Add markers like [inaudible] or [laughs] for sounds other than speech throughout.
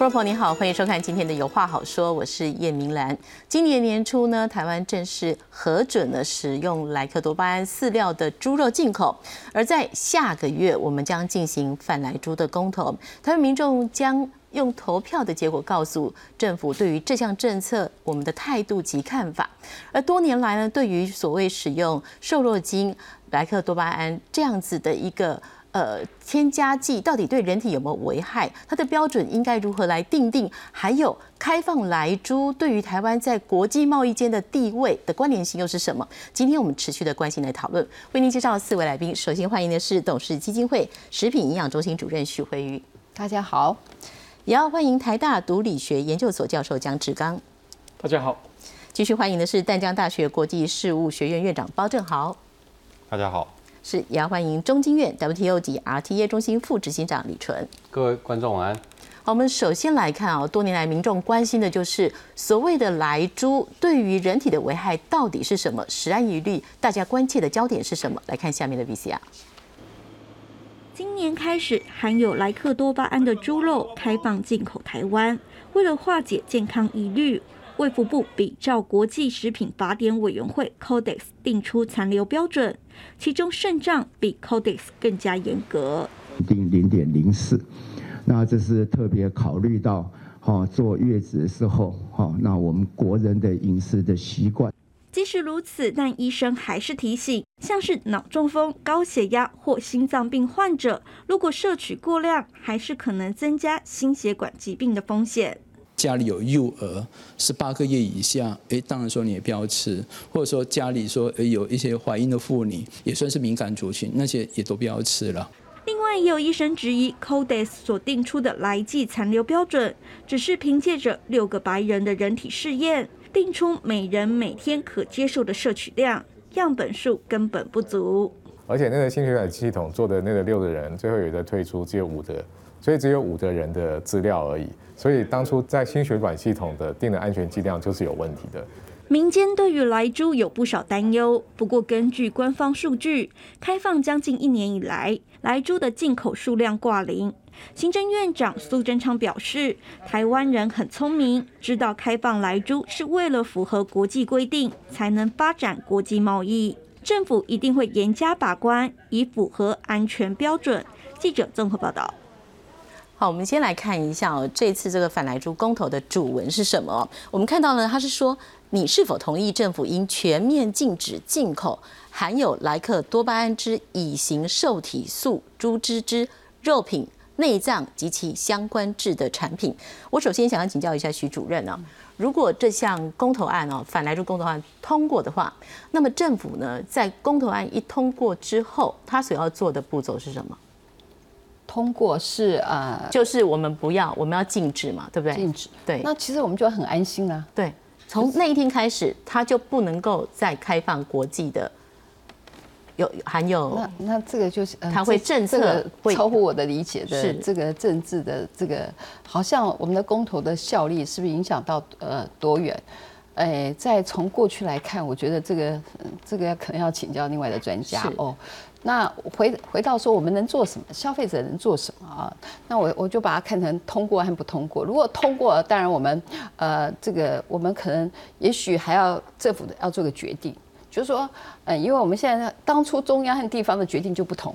观众朋友你好，欢迎收看今天的有话好说，我是叶明兰。今年年初呢，台湾正式核准了使用莱克多巴胺饲料的猪肉进口，而在下个月我们将进行泛来猪的公投，台湾民众将用投票的结果告诉政府对于这项政策我们的态度及看法。而多年来呢，对于所谓使用瘦肉精莱克多巴胺这样子的一个。呃，添加剂到底对人体有没有危害？它的标准应该如何来定定？还有开放来猪对于台湾在国际贸易间的地位的关联性又是什么？今天我们持续的关心来讨论。为您介绍四位来宾，首先欢迎的是董事基金会食品营养中心主任许慧瑜，大家好；也要欢迎台大毒理学研究所教授蒋志刚，大家好；继续欢迎的是淡江大学国际事务学院院长包正豪，大家好。是，也要欢迎中经院 WTO 及 RTA 中心副执行长李纯。各位观众晚安。好，我们首先来看啊，多年来民众关心的就是所谓的来猪对于人体的危害到底是什么？食安疑虑，大家关切的焦点是什么？来看下面的 VCR。今年开始，含有莱克多巴胺的猪肉开放进口台湾，为了化解健康疑虑。卫福部比照国际食品法典委员会 Codex 定出残留标准，其中肾脏比 Codex 更加严格，定零点零四。那这是特别考虑到哈坐月子的时候哈，那我们国人的饮食的习惯。即使如此，但医生还是提醒，像是脑中风、高血压或心脏病患者，如果摄取过量，还是可能增加心血管疾病的风险。家里有幼儿十八个月以下，哎，当然说你也不要吃，或者说家里说有一些怀孕的妇女，也算是敏感族群，那些也都不要吃了。另外，也有医生质疑 Codex 所定出的来剂残留标准，只是凭借着六个白人的人体试验，定出每人每天可接受的摄取量，样本数根本不足。而且那个心血管系统做的那个六个人，最后有的退出，只有五的。所以只有五个人的资料而已，所以当初在心血管系统的定的安全剂量就是有问题的。民间对于来猪有不少担忧，不过根据官方数据，开放将近一年以来，来猪的进口数量挂零。行政院长苏贞昌表示，台湾人很聪明，知道开放来猪是为了符合国际规定，才能发展国际贸易，政府一定会严加把关，以符合安全标准。记者综合报道。好，我们先来看一下哦，这次这个反来猪公投的主文是什么？我们看到呢，他是说你是否同意政府应全面禁止进口含有莱克多巴胺之乙型受体素猪脂之肉品、内脏及其相关制的产品？我首先想要请教一下徐主任啊，如果这项公投案哦，反来猪公投案通过的话，那么政府呢，在公投案一通过之后，他所要做的步骤是什么？通过是呃，就是我们不要，我们要禁止嘛，对不对？禁止。对。那其实我们就很安心啦。对。从那一天开始，他就不能够再开放国际的，有含有。那那这个就是，它会政策会超乎我的理解的是这个政治的这个，好像我们的公投的效力是不是影响到呃多远？哎，再从过去来看，我觉得这个这个可能要请教另外的专家哦。那回回到说，我们能做什么？消费者能做什么啊？那我我就把它看成通过和不通过。如果通过，当然我们呃，这个我们可能也许还要政府的要做个决定，就是说，嗯，因为我们现在当初中央和地方的决定就不同。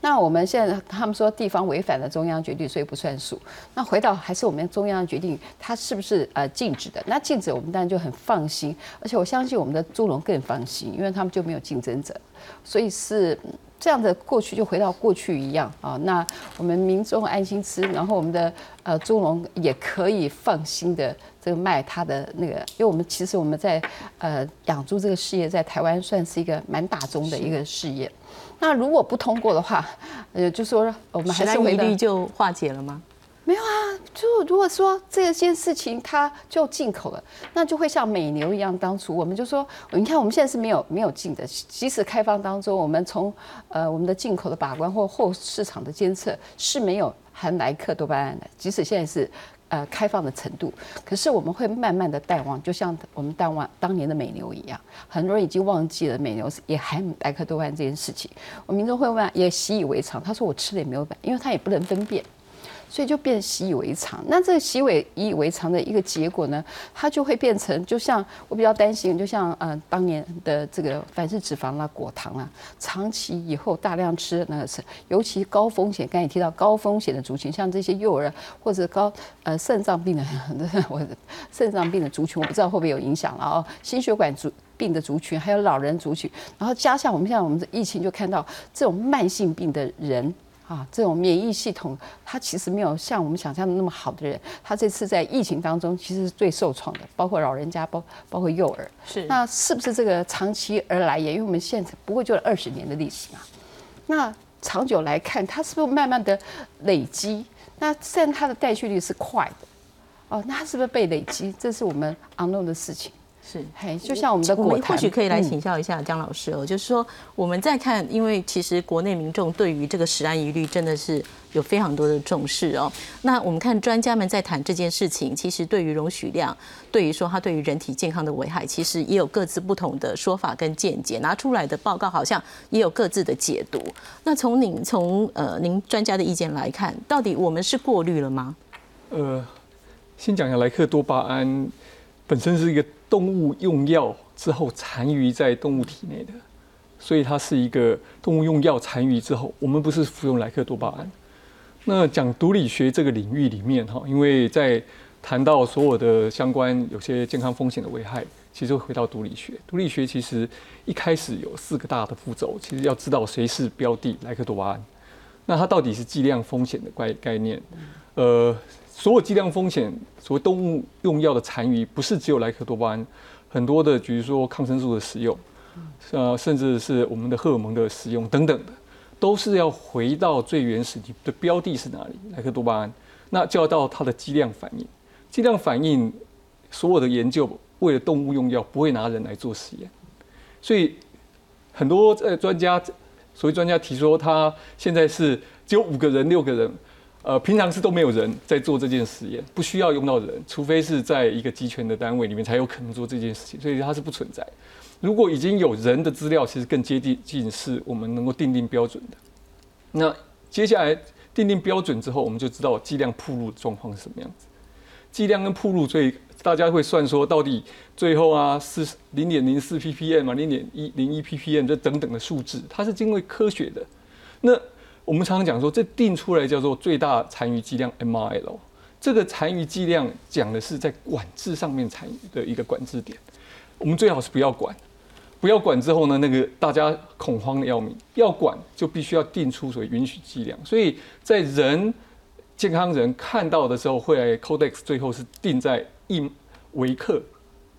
那我们现在他们说地方违反了中央决定，所以不算数。那回到还是我们中央决定，它是不是呃禁止的？那禁止我们当然就很放心，而且我相信我们的猪农更放心，因为他们就没有竞争者，所以是。这样的过去就回到过去一样啊，那我们民众安心吃，然后我们的呃猪农也可以放心的这个卖他的那个，因为我们其实我们在呃养猪这个事业在台湾算是一个蛮大宗的一个事业。那如果不通过的话，呃，就说我们还是疑虑就化解了吗？没有啊，就如果说这件事情它就进口了，那就会像美牛一样。当初我们就说，你看我们现在是没有没有进的，即使开放当中，我们从呃我们的进口的把关或后市场的监测是没有含莱克多巴胺的。即使现在是呃开放的程度，可是我们会慢慢的淡忘，就像我们淡忘当年的美牛一样，很多人已经忘记了美牛也含莱克多巴胺这件事情。我民众会问，也习以为常。他说我吃了也没有反，因为他也不能分辨。所以就变习以为常。那这个习以以为常的一个结果呢，它就会变成，就像我比较担心，就像呃当年的这个凡是脂肪啦、果糖啦，长期以后大量吃那个是，尤其高风险，刚才提到高风险的族群，像这些幼儿或者高呃肾脏病的，我肾脏病的族群，我不知道会不会有影响了哦，心血管族。病的族群，还有老人族群，然后加上我们现在我们的疫情，就看到这种慢性病的人啊，这种免疫系统，他其实没有像我们想象的那么好的人，他这次在疫情当中其实是最受创的，包括老人家，包包括幼儿。是，那是不是这个长期而来也？因为我们现在不过就二十年的历史嘛，那长久来看，它是不是慢慢的累积？那虽然它的代谢率是快的，哦，那它是不是被累积？这是我们 unknown 的事情。是，嘿，就像我们的果或许可以来请教一下姜老师哦，就是说我们在看，因为其实国内民众对于这个食安疑虑真的是有非常多的重视哦。那我们看专家们在谈这件事情，其实对于容许量，对于说它对于人体健康的危害，其实也有各自不同的说法跟见解，拿出来的报告好像也有各自的解读。那从您从呃您专家的意见来看，到底我们是过滤了吗？呃，先讲一下莱克多巴胺本身是一个。动物用药之后残余在动物体内的，所以它是一个动物用药残余之后，我们不是服用莱克多巴胺。那讲毒理学这个领域里面哈，因为在谈到所有的相关有些健康风险的危害，其实回到毒理学。毒理学其实一开始有四个大的步骤，其实要知道谁是标的莱克多巴胺，那它到底是剂量风险的概概念，呃。所有剂量风险，所谓动物用药的残余，不是只有莱克多巴胺，很多的，比如说抗生素的使用，呃，甚至是我们的荷尔蒙的使用等等的，都是要回到最原始的标的是哪里？莱克多巴胺，那就要到它的剂量反应。剂量反应，所有的研究为了动物用药不会拿人来做实验，所以很多呃专家，所谓专家提出，他现在是只有五个人、六个人。呃，平常是都没有人在做这件实验，不需要用到人，除非是在一个集权的单位里面才有可能做这件事情，所以它是不存在。如果已经有人的资料，其实更接近近是我们能够定定标准的。那接下来定定标准之后，我们就知道剂量铺路状况是什么样子。剂量跟铺路，所以大家会算说到底最后啊是零点零四 ppm 啊，零点一零一 ppm 这等等的数字，它是经过科学的。那我们常常讲说，这定出来叫做最大残余剂量 MRL。这个残余剂量讲的是在管制上面残余的一个管制点。我们最好是不要管，不要管之后呢，那个大家恐慌的要命。要管就必须要定出所谓允许剂量。所以在人健康人看到的时候，会来 Codex 最后是定在一微克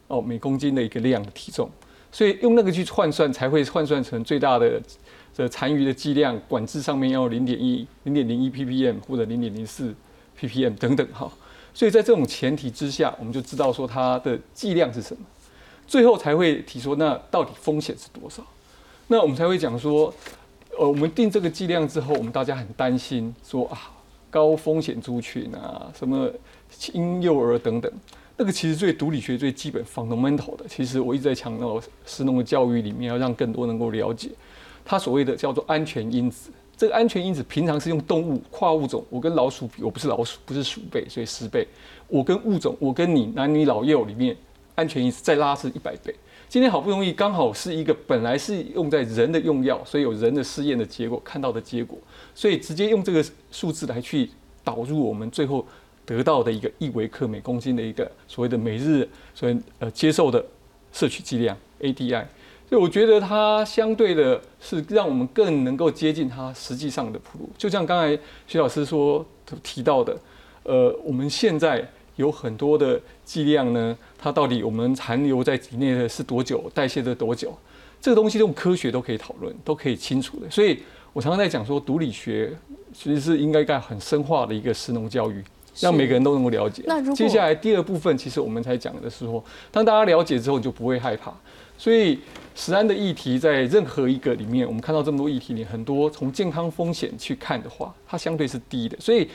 哦每公斤的一个量的体重。所以用那个去换算，才会换算成最大的。这残余的剂量管制上面要零点一、零点零一 ppm 或者零点零四 ppm 等等哈，所以在这种前提之下，我们就知道说它的剂量是什么，最后才会提说那到底风险是多少，那我们才会讲说，呃，我们定这个剂量之后，我们大家很担心说啊，高风险族群啊，什么婴幼儿等等，那个其实最毒理学最基本 fundamental 的，其实我一直在强调，食农的教育里面要让更多能够了解。它所谓的叫做安全因子，这个安全因子平常是用动物跨物种，我跟老鼠比，我不是老鼠，不是鼠辈，所以十倍。我跟物种，我跟你男女老幼里面安全因子再拉是一百倍。今天好不容易刚好是一个本来是用在人的用药，所以有人的试验的结果看到的结果，所以直接用这个数字来去导入我们最后得到的一个一微克每公斤的一个所谓的每日所以呃接受的摄取剂量 ADI。所以我觉得它相对的是让我们更能够接近它实际上的铺路。就像刚才徐老师说提到的，呃，我们现在有很多的剂量呢，它到底我们残留在体内的是多久，代谢的多久，这个东西用科学都可以讨论，都可以清楚的。所以我常常在讲说，毒理学其实是应该干很深化的一个食农教育，让每个人都能够了解。那如果接下来第二部分，其实我们才讲的时候，当大家了解之后，你就不会害怕。所以。食安的议题在任何一个里面，我们看到这么多议题里，很多从健康风险去看的话，它相对是低的，所以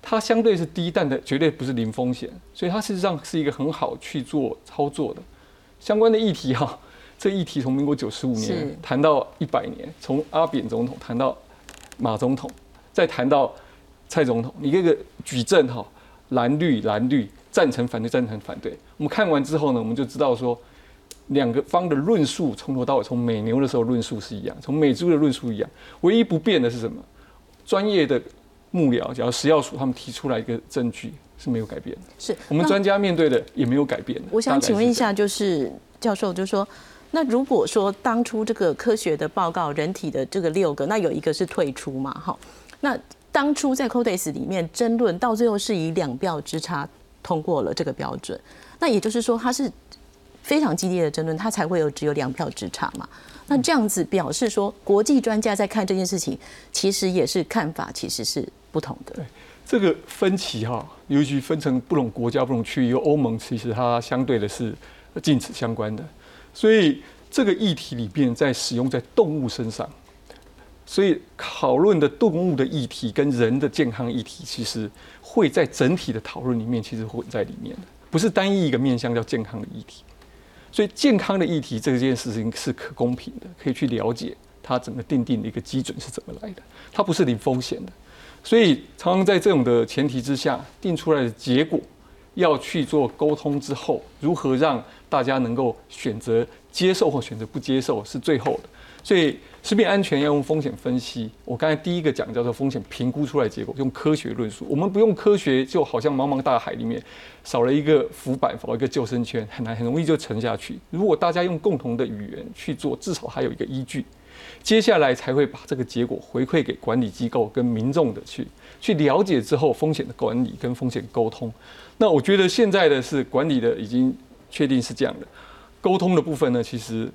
它相对是低，但的绝对不是零风险，所以它事实上是一个很好去做操作的。相关的议题哈。这议题从民国九十五年谈到一百年，从阿扁总统谈到马总统，再谈到蔡总统，你这个举证哈，蓝绿蓝绿赞成反对赞成反对，我们看完之后呢，我们就知道说，两个方的论述从头到尾，从美牛的时候论述是一样，从美猪的论述一样，唯一不变的是什么？专业的幕僚，假如食药署他们提出来一个证据是没有改变的，是我们专家面对的也没有改变。我想请问一下，就是教授，就是说。那如果说当初这个科学的报告，人体的这个六个，那有一个是退出嘛？哈，那当初在 Codex 里面争论，到最后是以两票之差通过了这个标准。那也就是说，它是非常激烈的争论，它才会有只有两票之差嘛？那这样子表示说，国际专家在看这件事情，其实也是看法其实是不同的。对，这个分歧哈，尤其分成不同国家、不同区域，欧盟其实它相对的是禁止相关的。所以这个议题里边在使用在动物身上，所以讨论的动物的议题跟人的健康议题，其实会在整体的讨论里面其实混在里面的，不是单一一个面向叫健康的议题。所以健康的议题这件事情是可公平的，可以去了解它整个定定的一个基准是怎么来的，它不是零风险的。所以常常在这种的前提之下定出来的结果。要去做沟通之后，如何让大家能够选择接受或选择不接受是最后的。所以食品安全要用风险分析。我刚才第一个讲叫做风险评估出来结果，用科学论述。我们不用科学，就好像茫茫大海里面少了一个浮板，少了一个救生圈，很难很容易就沉下去。如果大家用共同的语言去做，至少还有一个依据。接下来才会把这个结果回馈给管理机构跟民众的去去了解之后风险的管理跟风险沟通。那我觉得现在的是管理的已经确定是这样的，沟通的部分呢，其实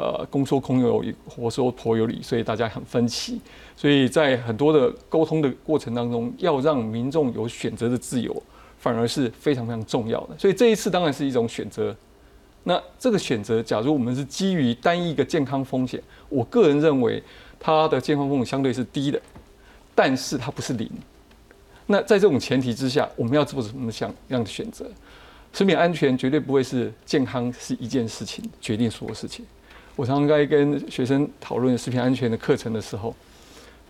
呃公说空有理，婆说婆有理，所以大家很分歧。所以在很多的沟通的过程当中，要让民众有选择的自由，反而是非常非常重要的。所以这一次当然是一种选择。那这个选择，假如我们是基于单一一个健康风险，我个人认为它的健康风险相对是低的，但是它不是零。那在这种前提之下，我们要做什么想样的选择？食品安全绝对不会是健康是一件事情决定所有事情。我常常在跟学生讨论食品安全的课程的时候，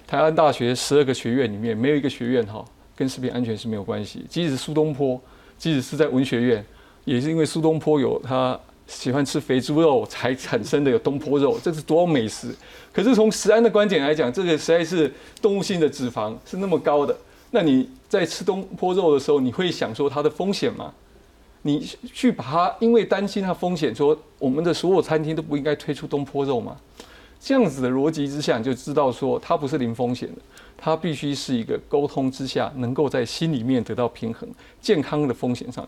台湾大学十二个学院里面没有一个学院哈跟食品安全是没有关系。即使苏东坡，即使是在文学院。也是因为苏东坡有他喜欢吃肥猪肉才产生的有东坡肉，这是多美食。可是从食安的观点来讲，这个实在是动物性的脂肪是那么高的。那你在吃东坡肉的时候，你会想说它的风险吗？你去把它因为担心它风险，说我们的所有餐厅都不应该推出东坡肉吗？这样子的逻辑之下，你就知道说它不是零风险的，它必须是一个沟通之下能够在心里面得到平衡，健康的风险上。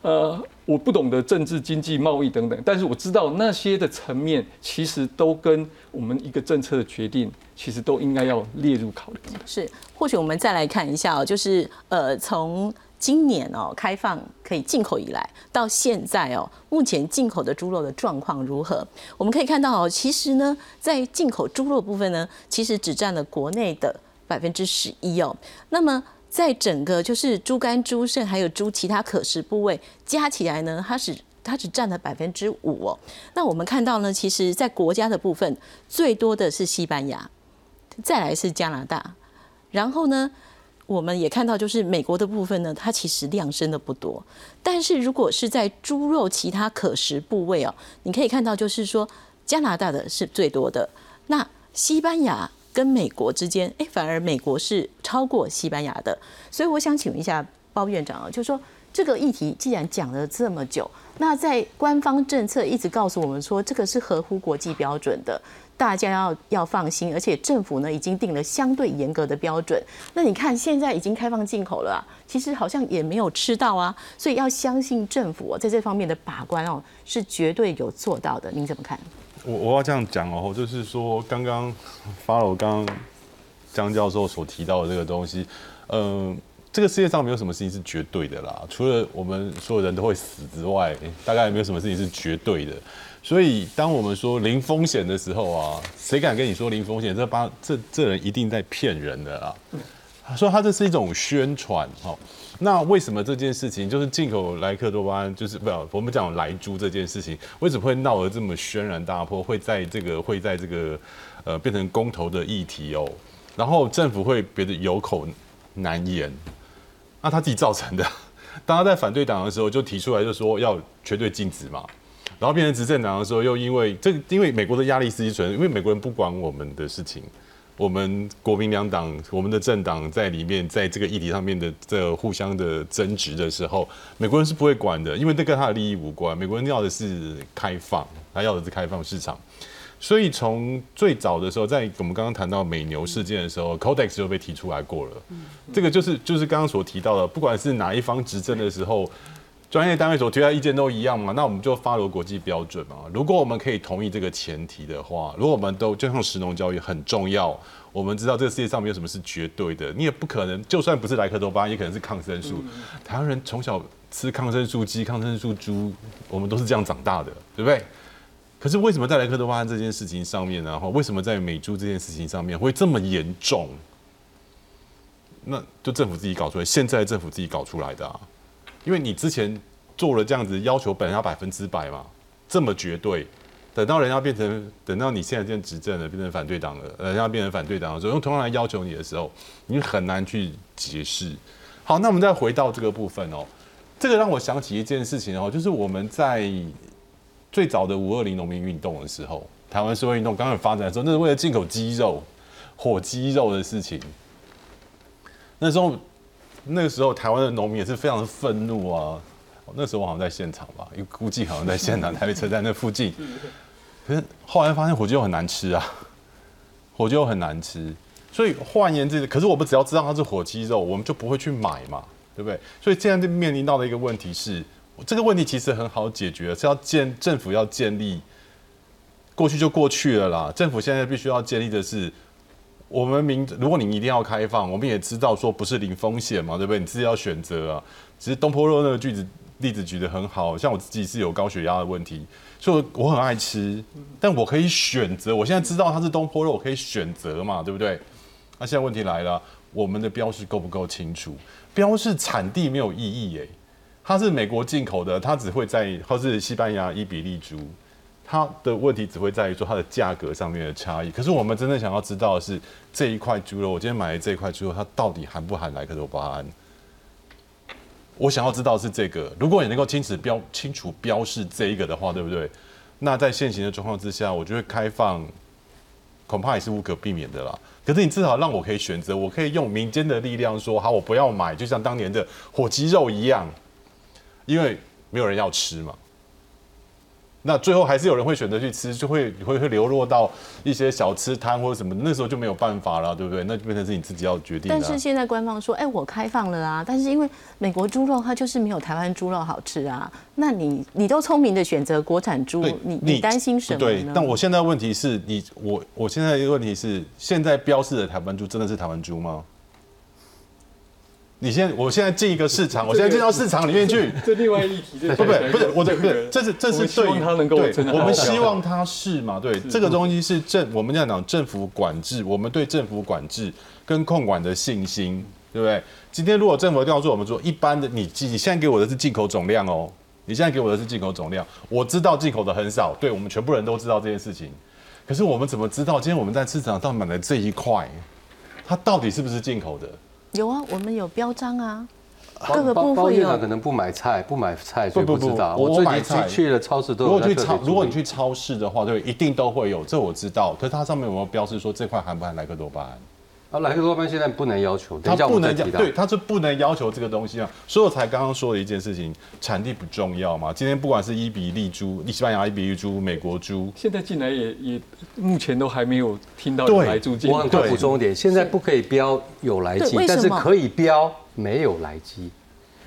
呃，我不懂得政治、经济、贸易等等，但是我知道那些的层面其实都跟我们一个政策的决定，其实都应该要列入考虑。是，或许我们再来看一下，就是呃，从今年哦开放可以进口以来，到现在哦，目前进口的猪肉的状况如何？我们可以看到哦，其实呢，在进口猪肉部分呢，其实只占了国内的百分之十一哦。那么在整个就是猪肝、猪肾还有猪其他可食部位加起来呢，它是它只占了百分之五哦。那我们看到呢，其实，在国家的部分最多的是西班牙，再来是加拿大，然后呢，我们也看到就是美国的部分呢，它其实量升的不多。但是如果是在猪肉其他可食部位哦，你可以看到就是说加拿大的是最多的，那西班牙。跟美国之间，哎，反而美国是超过西班牙的，所以我想请问一下包院长啊，就是说这个议题既然讲了这么久，那在官方政策一直告诉我们说这个是合乎国际标准的，大家要要放心，而且政府呢已经定了相对严格的标准。那你看现在已经开放进口了，其实好像也没有吃到啊，所以要相信政府在这方面的把关哦是绝对有做到的。您怎么看？我我要这样讲哦，就是说刚刚发了我刚刚江教授所提到的这个东西，嗯，这个世界上没有什么事情是绝对的啦，除了我们所有人都会死之外，大概也没有什么事情是绝对的。所以当我们说零风险的时候啊，谁敢跟你说零风险？这帮这这人一定在骗人的啦。说他这是一种宣传哈。那为什么这件事情就是进口莱克多巴胺，就是不要，我们讲莱猪这件事情，为什么会闹得这么轩然大波？会在这个会在这个呃变成公投的议题哦，然后政府会别的有口难言。那他自己造成的。[laughs] 当他在反对党的时候就提出来，就说要绝对禁止嘛。然后变成执政党的时候，又因为这，因为美国的压力实际存，因为美国人不管我们的事情，我们国民两党，我们的政党在里面，在这个议题上面的这互相的争执的时候，美国人是不会管的，因为这跟他的利益无关。美国人要的是开放，他要的是开放市场。所以从最早的时候，在我们刚刚谈到美牛事件的时候，Codex 就被提出来过了。这个就是就是刚刚所提到的，不管是哪一方执政的时候，专业单位所提出来意见都一样嘛，那我们就发罗国际标准嘛。如果我们可以同意这个前提的话，如果我们都就像食农教育很重要，我们知道这个世界上没有什么是绝对的，你也不可能，就算不是莱克多巴，也可能是抗生素。台湾人从小吃抗生素鸡、抗生素猪，我们都是这样长大的，对不对？可是为什么在莱克多巴胺这件事情上面呢？哈，为什么在美猪这件事情上面会这么严重？那就政府自己搞出来，现在政府自己搞出来的啊！因为你之前做了这样子要求，本来要百分之百嘛，这么绝对，等到人家变成，等到你现在变执政了，变成反对党了，人家变成反对党的时候，用同样来要求你的时候，你很难去解释。好，那我们再回到这个部分哦，这个让我想起一件事情哦，就是我们在。最早的五二零农民运动的时候，台湾社会运动刚刚发展的时候，那是为了进口鸡肉、火鸡肉的事情。那时候，那个时候台湾的农民也是非常的愤怒啊。那时候我好像在现场吧，因估计好像在现场台北车站那附近。可是后来发现火鸡肉很难吃啊，火鸡肉很难吃。所以换言之，可是我们只要知道它是火鸡肉，我们就不会去买嘛，对不对？所以现在就面临到的一个问题是。这个问题其实很好解决，是要建政府要建立，过去就过去了啦。政府现在必须要建立的是，我们民，如果你一定要开放，我们也知道说不是零风险嘛，对不对？你自己要选择啊。其实东坡肉那个句子例子举得很好，像我自己是有高血压的问题，所以我很爱吃，但我可以选择。我现在知道它是东坡肉，我可以选择嘛，对不对？那现在问题来了，我们的标示够不够清楚？标示产地没有意义耶。它是美国进口的，它只会在或是西班牙伊比利猪，它的问题只会在于说它的价格上面的差异。可是我们真正想要知道的是这一块猪肉，我今天买的这一块猪肉，它到底含不含莱克多巴胺？我想要知道是这个。如果你能够清楚标清楚标示这一个的话，对不对？那在现行的状况之下，我觉得开放恐怕也是无可避免的啦。可是你至少让我可以选择，我可以用民间的力量说好，我不要买，就像当年的火鸡肉一样。因为没有人要吃嘛，那最后还是有人会选择去吃，就会会会流落到一些小吃摊或者什么，那时候就没有办法了，对不对？那就变成是你自己要决定。但是现在官方说，哎，我开放了啊，但是因为美国猪肉它就是没有台湾猪肉好吃啊，那你你都聪明的选择国产猪，你你担心什么？对，但我现在问题是你我我现在一个问题是，现在标示的台湾猪真的是台湾猪吗？你现在，我现在进一个市场，我现在进到市场里面去。这另外一题，不不不是我这，不是这是这是对，对，我们希望它是嘛？对，这个东西是政，我们这样讲政府管制，我们对政府管制跟控管的信心，对不对？今天如果政府调做，我们说一般的，你你现在给我的是进口总量哦，你现在给我的是进口总量，我知道进口的很少，对我们全部人都知道这件事情，可是我们怎么知道今天我们在市场上买的这一块，它到底是不是进口的？有啊，我们有标章啊，各个部分有。可能不买菜，不买菜，所以不知道。我买菜去了超市都。如果去超，如果你去超市的话，对，一定都会有，这我知道。可是它上面有没有标示说这块含不含莱克多巴胺？啊，莱克多巴胺现在不能要求，他不能讲对，他是不能要求这个东西啊。所以我才刚刚说的一件事情，产地不重要嘛。今天不管是伊比利猪、西班牙伊比利猪、美国猪，现在进来也也目前都还没有听到有来猪进。我很快补充一点，现在不可以标有来鸡，但是可以标没有来鸡。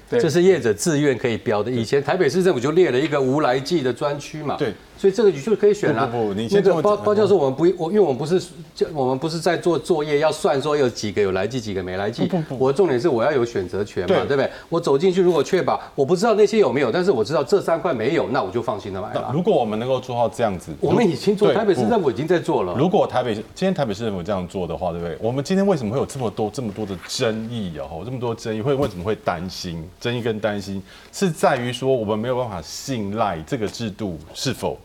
这是业者自愿可以标的。以前台北市政府就列了一个无来剂的专区嘛。对。所以这个你就可以选了。不不，你那个包包教授，我们不我，因为我们不是就我们不是在做作业，要算说有几个有来记，几个没来记。不不，我的重点是我要有选择权嘛，对不对？我走进去，如果确保我不知道那些有没有，但是我知道这三块没有，那我就放心的买了。如果我们能够做到这样子，我们已经做台北市政府已经在做了。如果台北今天台北市政府这样做的话，对不对？我们今天为什么会有这么多这么多的争议啊？吼，这么多争议会为什么会担心？争议跟担心是在于说我们没有办法信赖这个制度是否。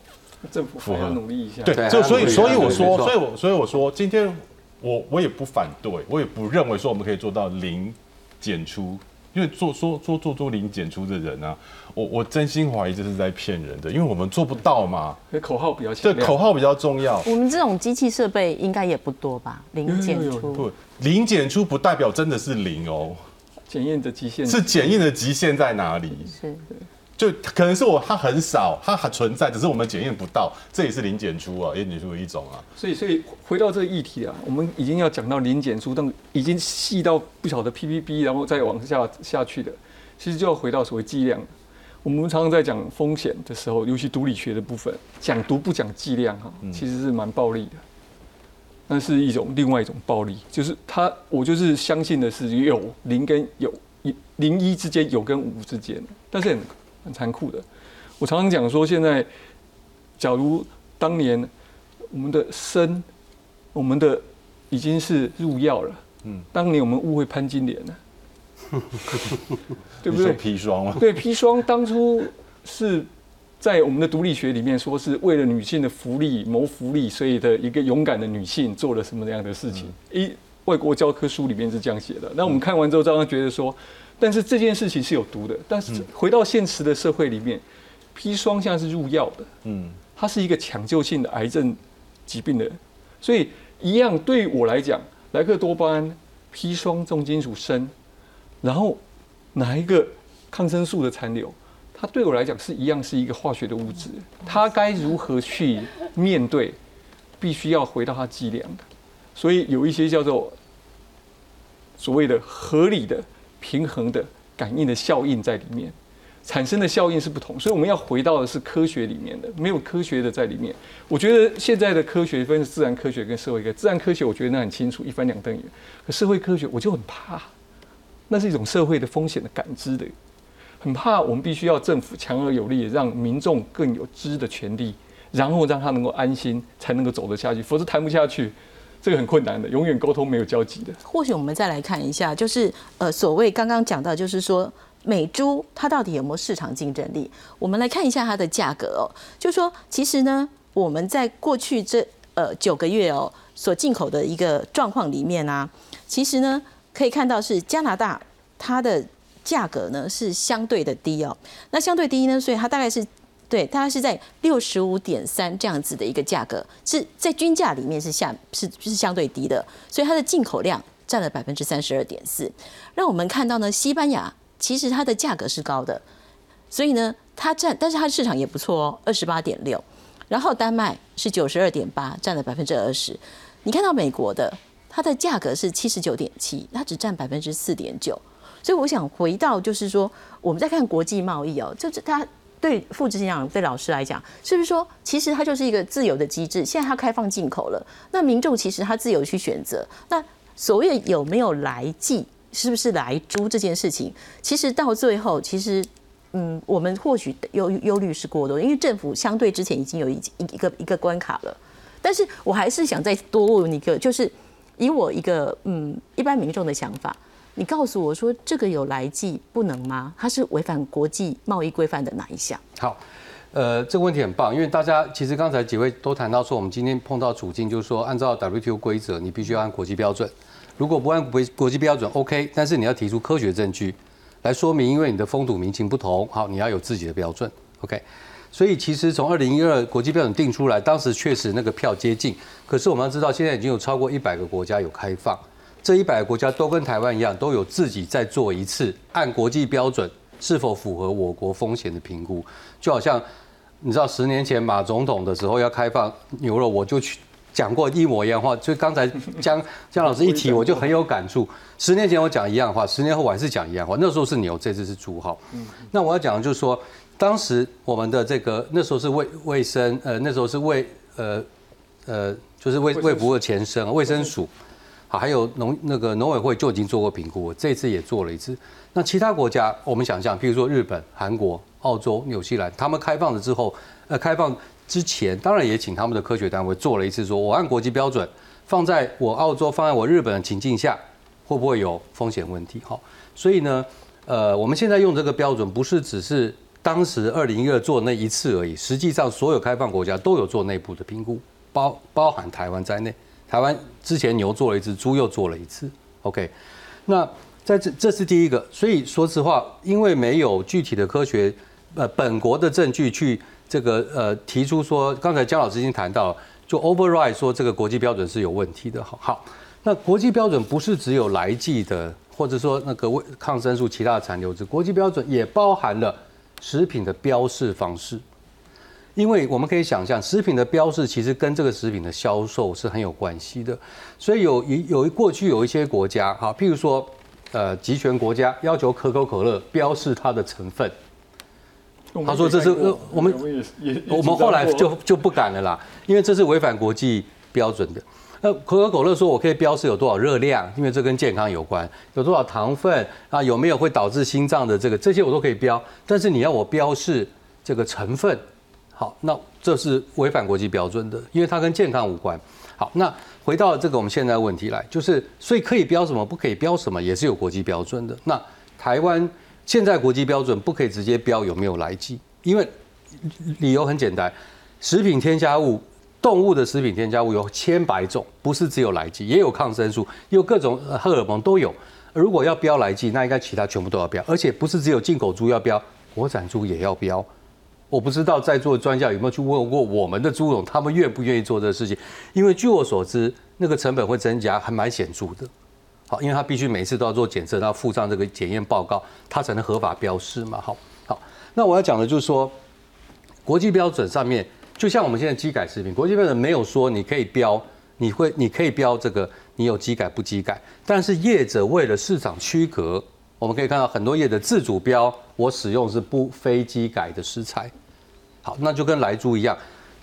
政府符合努力一下，对，就所以所以我说，所以我所以我说，今天我我也不反对，我也不认为说我们可以做到零检出，因为做说做做做零检出的人啊，我我真心怀疑这是在骗人的，因为我们做不到嘛。口号比较对，口号比较重要。我们这种机器设备应该也不多吧？零检出不零检出不代表真的是零哦，检验的极限是检验的极限在哪里？是。就可能是我它很少，它还存在，只是我们检验不到，这也是零检出啊，验检出的一种啊。所以，所以回到这个议题啊，我们已经要讲到零检出，但已经细到不晓得 ppb，然后再往下下去的，其实就要回到所谓剂量。我们常常在讲风险的时候，尤其毒理学的部分，讲毒不讲剂量哈，其实是蛮暴力的。那是一种另外一种暴力，就是他，我就是相信的是有零跟有一零一之间有跟无之间，但是。很残酷的，我常常讲说，现在假如当年我们的砷，我们的已经是入药了，嗯，当年我们误会潘金莲了，[laughs] 对不对？砒霜吗？对，砒霜当初是在我们的独立学里面说，是为了女性的福利谋福利，所以的一个勇敢的女性做了什么样的事情？一外国教科书里面是这样写的，那我们看完之后，常常觉得说。但是这件事情是有毒的。但是回到现实的社会里面，砒霜现在是入药的，嗯，它是一个抢救性的癌症疾病的，所以一样对我来讲，莱克多巴胺、砒霜、重金属砷，然后哪一个抗生素的残留，它对我来讲是一样是一个化学的物质，它该如何去面对，必须要回到它剂量的，所以有一些叫做所谓的合理的。平衡的感应的效应在里面，产生的效应是不同，所以我们要回到的是科学里面的，没有科学的在里面。我觉得现在的科学分自然科学跟社会科学，自然科学我觉得那很清楚，一翻两瞪眼。可社会科学我就很怕，那是一种社会的风险的感知的，很怕我们必须要政府强而有力，让民众更有知的权利，然后让他能够安心，才能够走得下去，否则谈不下去。这个很困难的，永远沟通没有交集的。或许我们再来看一下，就是呃，所谓刚刚讲到，就是说美猪它到底有没有市场竞争力？我们来看一下它的价格哦。就说其实呢，我们在过去这呃九个月哦所进口的一个状况里面啊，其实呢可以看到是加拿大它的价格呢是相对的低哦。那相对低呢，所以它大概是。对，大概是在六十五点三这样子的一个价格，是在均价里面是下是是相对低的，所以它的进口量占了百分之三十二点四。让我们看到呢，西班牙其实它的价格是高的，所以呢它占，但是它的市场也不错哦，二十八点六。然后丹麦是九十二点八，占了百分之二十。你看到美国的，它的价格是七十九点七，它只占百分之四点九。所以我想回到就是说，我们在看国际贸易哦，就是它。对副执行长对老师来讲，是不是说其实它就是一个自由的机制？现在它开放进口了，那民众其实他自由去选择。那所谓有没有来记，是不是来租这件事情，其实到最后，其实嗯，我们或许忧忧虑是过多，因为政府相对之前已经有一一个一个关卡了。但是我还是想再多问一个，就是以我一个嗯一般民众的想法。你告诉我说这个有来记不能吗？它是违反国际贸易规范的哪一项？好，呃，这个问题很棒，因为大家其实刚才几位都谈到说，我们今天碰到处境就是说，按照 WTO 规则，你必须要按国际标准，如果不按国国际标准，OK，但是你要提出科学证据来说明，因为你的风土民情不同，好，你要有自己的标准，OK。所以其实从二零一二国际标准定出来，当时确实那个票接近，可是我们要知道，现在已经有超过一百个国家有开放。这一百个国家都跟台湾一样，都有自己在做一次按国际标准是否符合我国风险的评估。就好像你知道，十年前马总统的时候要开放牛肉，我就去讲过一模一样话。所以刚才江江老师一提，我就很有感触。十年前我讲一样话，十年后我还是讲一样话。那时候是牛，这次是猪哈。那我要讲的就是说，当时我们的这个那时候是卫卫生呃，那时候是卫呃呃，就是卫卫福的前身卫生署。还有农那个农委会就已经做过评估，这次也做了一次。那其他国家，我们想象，譬如说日本、韩国、澳洲、纽西兰，他们开放了之后，呃，开放之前，当然也请他们的科学单位做了一次，说我按国际标准放在我澳洲、放在我日本的情境下，会不会有风险问题？哈，所以呢，呃，我们现在用这个标准，不是只是当时二零一二做那一次而已，实际上所有开放国家都有做内部的评估，包包含台湾在内。台湾之前牛做了一次，猪又做了一次。OK，那在这这是第一个，所以说实话，因为没有具体的科学呃本国的证据去这个呃提出说，刚才姜老师已经谈到，就 override 说这个国际标准是有问题的。好，好，那国际标准不是只有来剂的，或者说那个抗生素其他的残留质，国际标准也包含了食品的标示方式。因为我们可以想象，食品的标示其实跟这个食品的销售是很有关系的，所以有一有一过去有一些国家，哈，譬如说，呃，集权国家要求可口可乐标示它的成分，他说这是我们我们后来就就不敢了啦，因为这是违反国际标准的。那可口可乐说我可以标示有多少热量，因为这跟健康有关，有多少糖分啊，有没有会导致心脏的这个这些我都可以标，但是你要我标示这个成分。好，那这是违反国际标准的，因为它跟健康无关。好，那回到这个我们现在问题来，就是所以可以标什么，不可以标什么，也是有国际标准的。那台湾现在国际标准不可以直接标有没有来剂，因为理由很简单，食品添加物，动物的食品添加物有千百种，不是只有来剂，也有抗生素，有各种荷尔蒙都有。如果要标来剂，那应该其他全部都要标，而且不是只有进口猪要标，国产猪也要标。我不知道在座的专家有没有去问过我们的朱总，他们愿不愿意做这个事情？因为据我所知，那个成本会增加，还蛮显著的。好，因为他必须每次都要做检测，他附上这个检验报告，他才能合法标示嘛。好，好，那我要讲的就是说，国际标准上面，就像我们现在机改食品，国际标准没有说你可以标，你会你可以标这个你有机改不机改，但是业者为了市场区隔，我们可以看到很多业者自主标，我使用是不非机改的食材。好，那就跟来猪一样，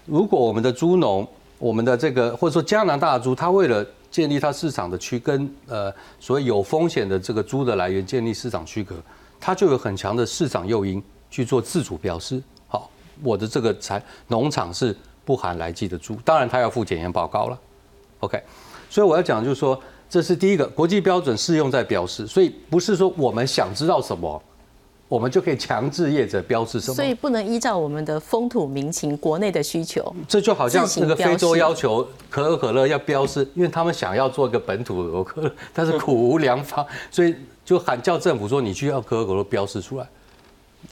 如果我们的猪农，我们的这个或者说加拿大猪，它为了建立它市场的区跟呃所谓有风险的这个猪的来源建立市场区隔，它就有很强的市场诱因去做自主标示。好，我的这个产农场是不含来剂的猪，当然它要附检验报告了。OK，所以我要讲就是说，这是第一个国际标准适用在标示，所以不是说我们想知道什么。我们就可以强制业者标示什么，所以不能依照我们的风土民情、国内的需求。这就好像那个非洲要求可口可乐要标示，因为他们想要做一个本土的可乐，但是苦无良方，[laughs] 所以就喊叫政府说你去要可口可乐标示出来，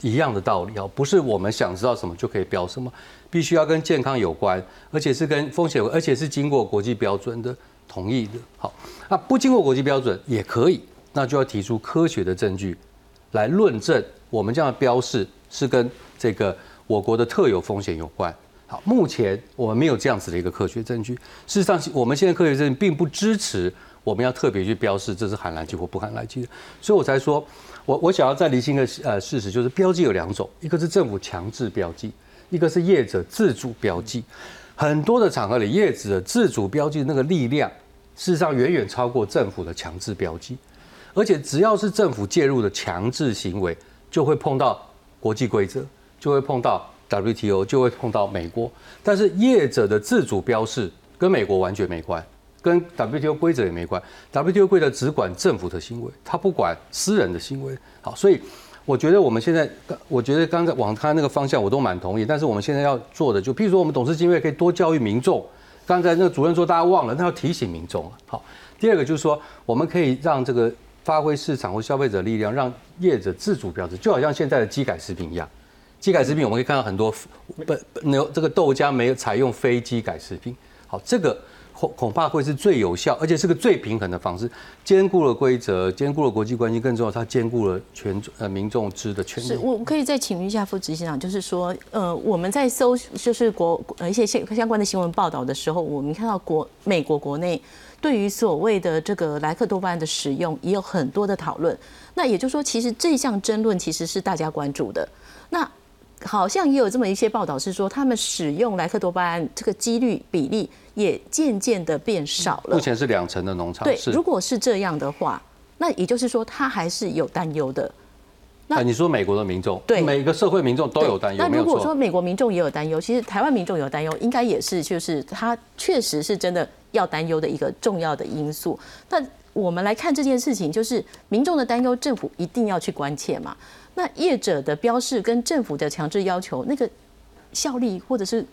一样的道理哦，不是我们想知道什么就可以标什么，必须要跟健康有关，而且是跟风险，而且是经过国际标准的同意的。好，那不经过国际标准也可以，那就要提出科学的证据。来论证我们这样的标示是跟这个我国的特有风险有关。好，目前我们没有这样子的一个科学证据。事实上，我们现在科学证据并不支持我们要特别去标示这是含蓝剂或不含蓝剂的。所以我才说，我我想要再厘清一个呃事实，就是标记有两种，一个是政府强制标记，一个是业者自主标记。很多的场合里，业者自主标记那个力量，事实上远远超过政府的强制标记。而且只要是政府介入的强制行为，就会碰到国际规则，就会碰到 WTO，就会碰到美国。但是业者的自主标示跟美国完全没关，跟 WTO 规则也没关。WTO 规则只管政府的行为，它不管私人的行为。好，所以我觉得我们现在，我觉得刚才往他那个方向我都蛮同意。但是我们现在要做的，就譬如说我们董事经费可以多教育民众。刚才那个主任说大家忘了，那要提醒民众。好，第二个就是说我们可以让这个。发挥市场或消费者力量，让业者自主标志，就好像现在的机改食品一样。机改食品我们可以看到很多不牛这个豆浆没有采用非机改食品。好，这个恐恐怕会是最有效，而且是个最平衡的方式，兼顾了规则，兼顾了国际关系，更重要，它兼顾了全呃民众知的权利。是，我可以再请问一下副执行长，就是说，呃，我们在搜就是国呃一些相相关的新闻报道的时候，我们看到国美国国内。对于所谓的这个莱克多巴胺的使用，也有很多的讨论。那也就是说，其实这项争论其实是大家关注的。那好像也有这么一些报道，是说他们使用莱克多巴胺这个几率比例也渐渐的变少了。目前是两成的农场。对，如果是这样的话，那也就是说，他还是有担忧的。那你说美国的民众，对每个社会民众都有担忧。那如果说美国民众也有担忧，其实台湾民众有担忧，应该也是就是他确实是真的。要担忧的一个重要的因素，那我们来看这件事情，就是民众的担忧，政府一定要去关切嘛？那业者的标示跟政府的强制要求，那个效力或者是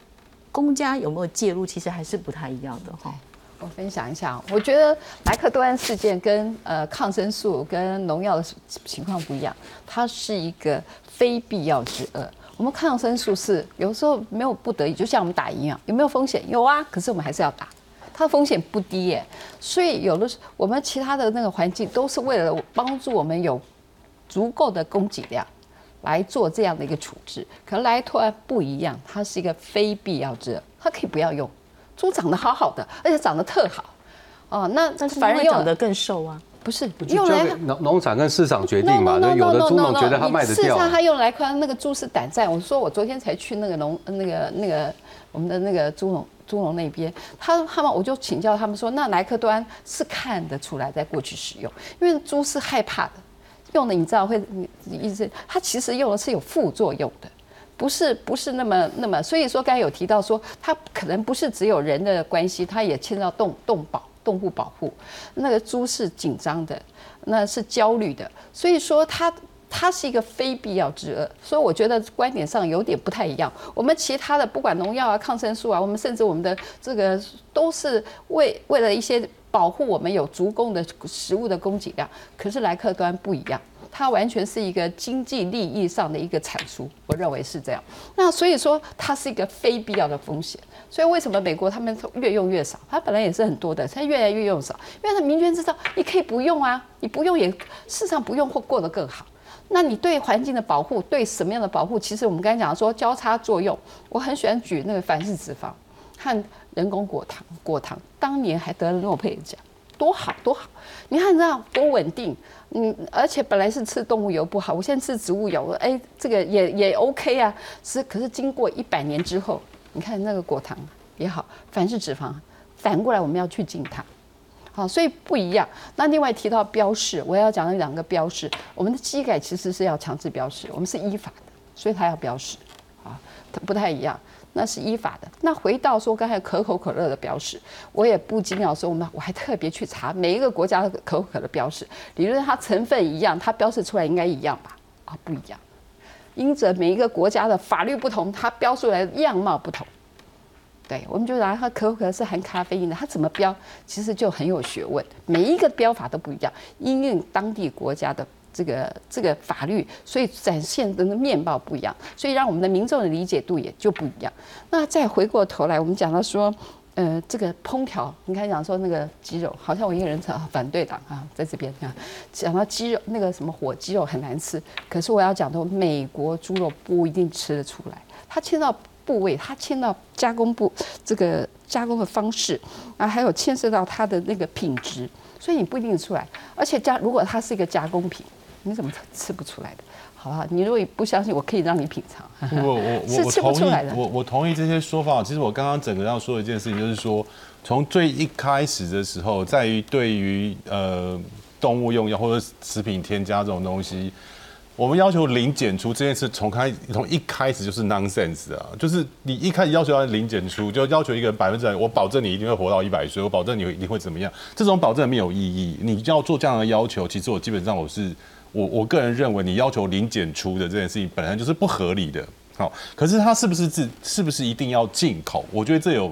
公家有没有介入，其实还是不太一样的哈。我分享一下，我觉得莱克多安事件跟呃抗生素跟农药的情况不一样，它是一个非必要之恶。我们抗生素是有时候没有不得已，就像我们打营养，有没有风险？有啊，可是我们还是要打，它的风险不低耶。所以有的时我们其他的那个环境都是为了帮助我们有足够的供给量来做这样的一个处置。可莱托安不一样，它是一个非必要之恶，它可以不要用。猪长得好好的，而且长得特好，哦，那但是反而长得更瘦啊？不是，用来农农场跟市场决定嘛？有的猪农觉得它卖得掉。事实上，他用来宽那个猪是胆战。我说我昨天才去那个农那个那个我们的那个猪农猪农那边，他他们我就请教他们说，那莱克端是看得出来在过去使用，因为猪是害怕的，用的你知道会意思，它其实用的是有副作用的。不是不是那么那么，所以说刚才有提到说，它可能不是只有人的关系，它也牵到动动保动物保护。那个猪是紧张的，那是焦虑的，所以说它它是一个非必要之恶。所以我觉得观点上有点不太一样。我们其他的不管农药啊、抗生素啊，我们甚至我们的这个都是为为了一些保护我们有足够的食物的供给量。可是莱克端不一样。它完全是一个经济利益上的一个产出，我认为是这样。那所以说它是一个非必要的风险。所以为什么美国他们越用越少？它本来也是很多的，它越来越用少，因为它民间知道你可以不用啊，你不用也事实上不用或过得更好。那你对环境的保护，对什么样的保护？其实我们刚才讲说交叉作用，我很喜欢举那个反式脂肪和人工果糖，果糖当年还得了诺贝尔奖，多好多好！你看这样多稳定。嗯，而且本来是吃动物油不好，我现在吃植物油，哎，这个也也 OK 啊。是，可是经过一百年之后，你看那个果糖也好，凡是脂肪，反过来我们要去禁它，好，所以不一样。那另外提到标示，我要讲的两个标示，我们的机改其实是要强制标示，我们是依法的，所以它要标示，啊，它不太一样。那是依法的。那回到说刚才可口可乐的标识，我也不禁要说，我们我还特别去查每一个国家的可口可乐标识，理论它成分一样，它标示出来应该一样吧？啊，不一样。因着每一个国家的法律不同，它标出来的样貌不同。对，我们就拿它可口可乐是含咖啡因的，它怎么标，其实就很有学问。每一个标法都不一样，因应当地国家的。这个这个法律，所以展现的面貌不一样，所以让我们的民众的理解度也就不一样。那再回过头来，我们讲到说，呃，这个烹调，你看讲说那个鸡肉，好像我一个人反对党啊，在这边啊，讲到鸡肉那个什么火鸡肉很难吃，可是我要讲的，美国猪肉不一定吃得出来，它切到部位，它牵到加工部这个加工的方式，啊，还有牵涉到它的那个品质，所以你不一定出来，而且加如果它是一个加工品。你怎么吃不出来的？好不好，你如果不相信，我可以让你品尝。我我我我 [laughs] 同意，我我同意这些说法。其实我刚刚整个要说的一件事情，就是说，从最一开始的时候，在于对于呃动物用药或者食品添加这种东西，我们要求零检出这件事，从开从一开始就是 nonsense 啊，就是你一开始要求要零检出，就要求一个人百分之百，我保证你一定会活到一百岁，我保证你一定会怎么样？这种保证没有意义。你要做这样的要求，其实我基本上我是。我我个人认为，你要求零检出的这件事情本来就是不合理的。好，可是它是不是自是不是一定要进口？我觉得这有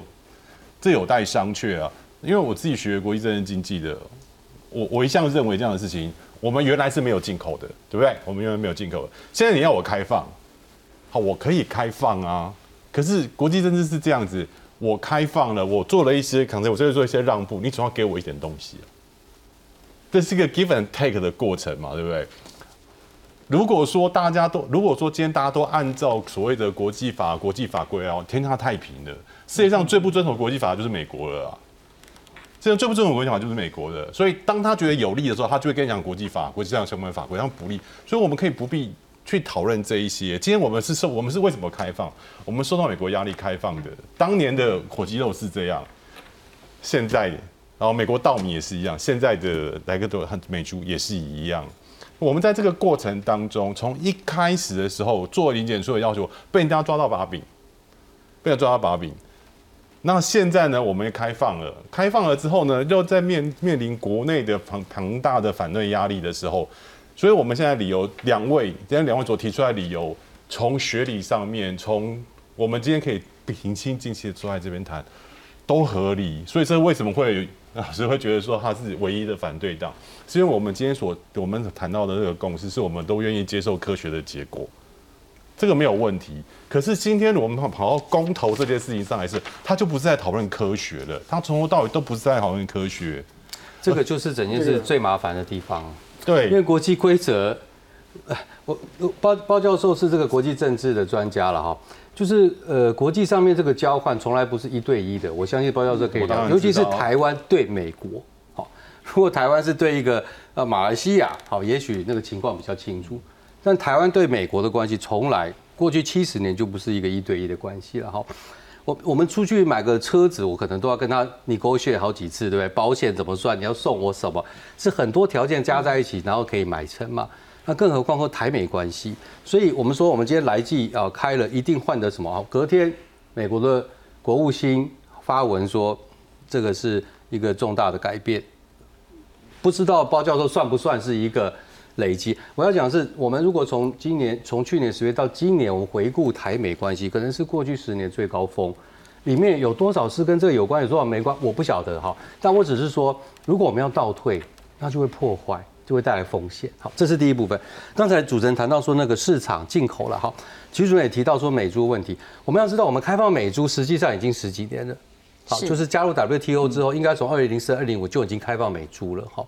这有待商榷啊。因为我自己学国际政治经济的，我我一向认为这样的事情，我们原来是没有进口的，对不对？我们原来没有进口，现在你要我开放，好，我可以开放啊。可是国际政治是这样子，我开放了，我做了一些可能，我就会做一些让步，你总要给我一点东西。这是一个 give and take 的过程嘛，对不对？如果说大家都，如果说今天大家都按照所谓的国际法、国际法规啊，天下太平了，世界上最不遵守国际法的就是美国了啊。世界上最不遵守国际法就是美国的，所以当他觉得有利的时候，他就会跟你讲国际法、国际上相关法规，然后不利。所以我们可以不必去讨论这一些。今天我们是受，我们是为什么开放？我们受到美国压力开放的。当年的火鸡肉是这样，现在。然后美国稻米也是一样，现在的莱克多和美猪也是一样。我们在这个过程当中，从一开始的时候做零检出的要求，被人家抓到把柄，被人抓到把柄。那现在呢，我们也开放了，开放了之后呢，又在面面临国内的庞庞大的反对压力的时候，所以我们现在理由两位今天两位所提出来理由，从学理上面，从我们今天可以平心静气的坐在这边谈。都合理，所以这为什么会老师会觉得说他是唯一的反对党？是因为我们今天所我们谈到的这个共识，是我们都愿意接受科学的结果，这个没有问题。可是今天我们跑跑到公投这件事情上来是，他就不是在讨论科学了，他从头到尾都不是在讨论科学，这个就是整件事最麻烦的地方。对，因为国际规则，我包包教授是这个国际政治的专家了哈。就是呃，国际上面这个交换从来不是一对一的，我相信包教授可以讲，尤其是台湾对美国，好，如果台湾是对一个呃马来西亚，好，也许那个情况比较清楚，但台湾对美国的关系从来过去七十年就不是一个一对一的关系了哈。我我们出去买个车子，我可能都要跟他你勾选好几次，对不对？保险怎么算？你要送我什么？是很多条件加在一起，然后可以买成嘛？那更何况和台美关系，所以我们说我们今天来记啊开了一定换得什么？隔天美国的国务卿发文说这个是一个重大的改变，不知道包教授算不算是一个累积？我要讲是我们如果从今年从去年十月到今年，我们回顾台美关系，可能是过去十年最高峰，里面有多少是跟这个有关，有多少没关，我不晓得哈。但我只是说，如果我们要倒退，那就会破坏。就会带来风险。好，这是第一部分。刚才主持人谈到说那个市场进口了，哈，徐主任也提到说美猪问题。我们要知道，我们开放美猪实际上已经十几年了，好，就是加入 WTO 之后，应该从二零零四、二零五就已经开放美猪了，哈。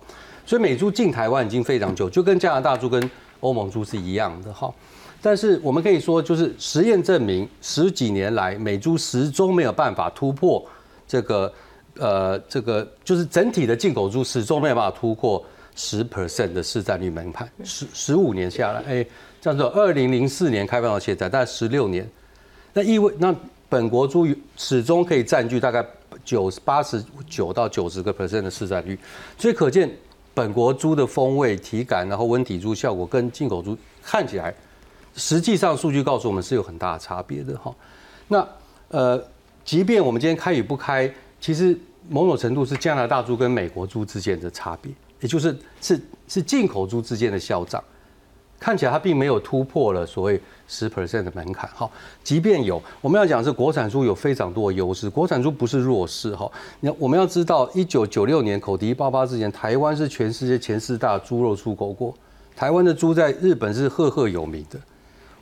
所以美猪进台湾已经非常久，就跟加拿大猪跟欧盟猪是一样的，哈。但是我们可以说，就是实验证明，十几年来美猪始终没有办法突破这个，呃，这个就是整体的进口猪始终没有办法突破。十 percent 的市占率门槛，十十五年下来，哎，叫做二零零四年开放到现在，大概十六年，那意味那本国猪始终可以占据大概九八十九到九十个 percent 的市占率，所以可见本国猪的风味、体感，然后温体猪效果跟进口猪看起来，实际上数据告诉我们是有很大的差别的哈。那呃，即便我们今天开与不开，其实某种程度是加拿大猪跟美国猪之间的差别。也就是是是进口猪之间的销账，看起来它并没有突破了所谓十 percent 的门槛。哈，即便有，我们要讲是国产猪有非常多的优势，国产猪不是弱势。哈，你我们要知道，一九九六年口蹄疫爆发之前，台湾是全世界前四大猪肉出口国，台湾的猪在日本是赫赫有名的。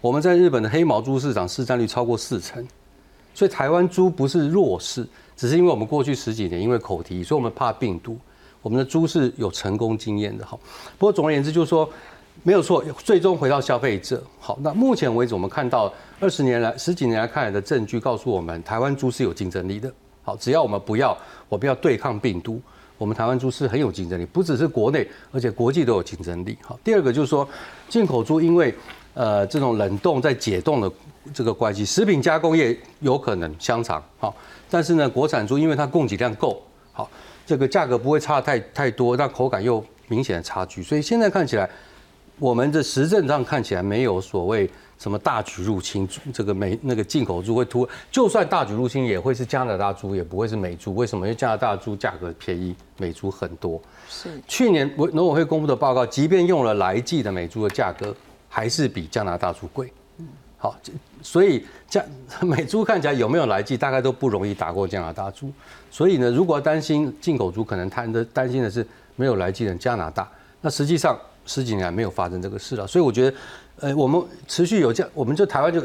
我们在日本的黑毛猪市场市占率超过四成，所以台湾猪不是弱势，只是因为我们过去十几年因为口蹄，所以我们怕病毒。我们的猪是有成功经验的哈，不过总而言之就是说没有错，最终回到消费者。好，那目前为止我们看到二十年来、十几年来看来的证据告诉我们，台湾猪是有竞争力的。好，只要我们不要我不要对抗病毒，我们台湾猪是很有竞争力，不只是国内，而且国际都有竞争力。好，第二个就是说进口猪因为呃这种冷冻在解冻的这个关系，食品加工业有可能香肠好，但是呢国产猪因为它供给量够好。这个价格不会差太太多，但口感又明显的差距，所以现在看起来，我们的实证上看起来没有所谓什么大举入侵，这个美那个进口猪会突，就算大举入侵也会是加拿大猪，也不会是美猪。为什么？因为加拿大猪价格便宜，美猪很多。是去年农委会公布的报告，即便用了来记的美猪的价格，还是比加拿大猪贵。好，所以加美猪看起来有没有来记，大概都不容易打过加拿大猪。所以呢，如果担心进口猪，可能谈的担心的是没有来记的加拿大。那实际上十几年没有发生这个事了。所以我觉得，呃，我们持续有这样，我们就台湾就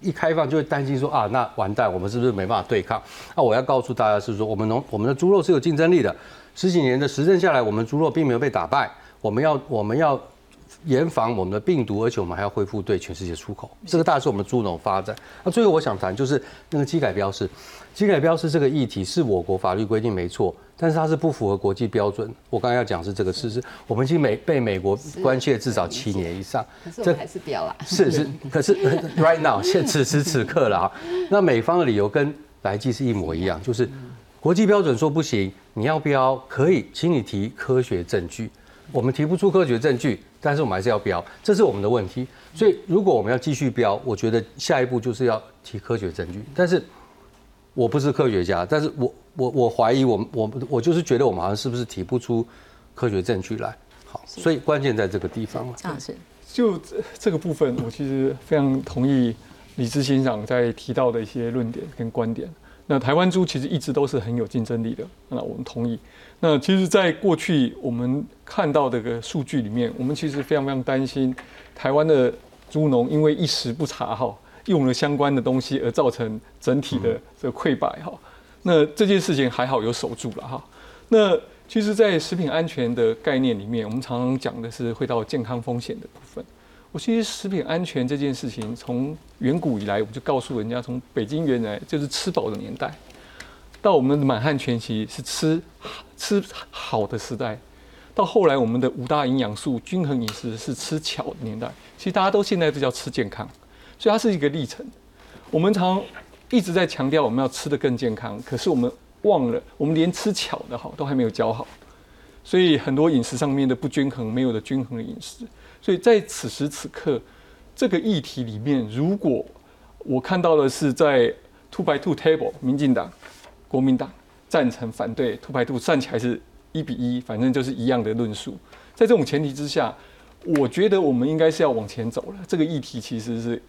一开放就会担心说啊，那完蛋，我们是不是没办法对抗？那我要告诉大家是说，我们农我们的猪肉是有竞争力的。十几年的实证下来，我们猪肉并没有被打败。我们要我们要。严防我们的病毒，而且我们还要恢复对全世界出口，这个大是我们猪农发展。那最后我想谈就是那个机改标示，机改标示这个议题是我国法律规定没错，但是它是不符合国际标准。我刚刚要讲是这个事实，我们已经美被美国关切至少七年以上，这还是标啊。是是，[laughs] 可是 [laughs] right now 现此时此刻了啊。那美方的理由跟来记是一模一样，就是国际标准说不行，你要标可以，请你提科学证据。我们提不出科学证据，但是我们还是要标，这是我们的问题。所以，如果我们要继续标，我觉得下一步就是要提科学证据。但是，我不是科学家，但是我我我怀疑，我我我就是觉得我们好像是不是提不出科学证据来？好，所以关键在这个地方了。张老师，就这个部分，我其实非常同意李志新长在提到的一些论点跟观点。那台湾猪其实一直都是很有竞争力的，那我们同意。那其实，在过去我们看到这个数据里面，我们其实非常非常担心台湾的猪农因为一时不察哈，用了相关的东西而造成整体的这个溃败哈。那这件事情还好有守住了哈。那其实，在食品安全的概念里面，我们常常讲的是会到健康风险的部分。我其实食品安全这件事情，从远古以来，我们就告诉人家，从北京原来就是吃饱的年代，到我们的满汉全席是吃吃好的时代，到后来我们的五大营养素均衡饮食是吃巧的年代。其实大家都现在都叫吃健康，所以它是一个历程。我们常一直在强调我们要吃的更健康，可是我们忘了，我们连吃巧的好都还没有教好，所以很多饮食上面的不均衡，没有的均衡的饮食。所以在此时此刻，这个议题里面，如果我看到的是在 two by two table，民进党、国民党赞成反对 two by two 站起来是一比一，反正就是一样的论述。在这种前提之下，我觉得我们应该是要往前走了。这个议题其实是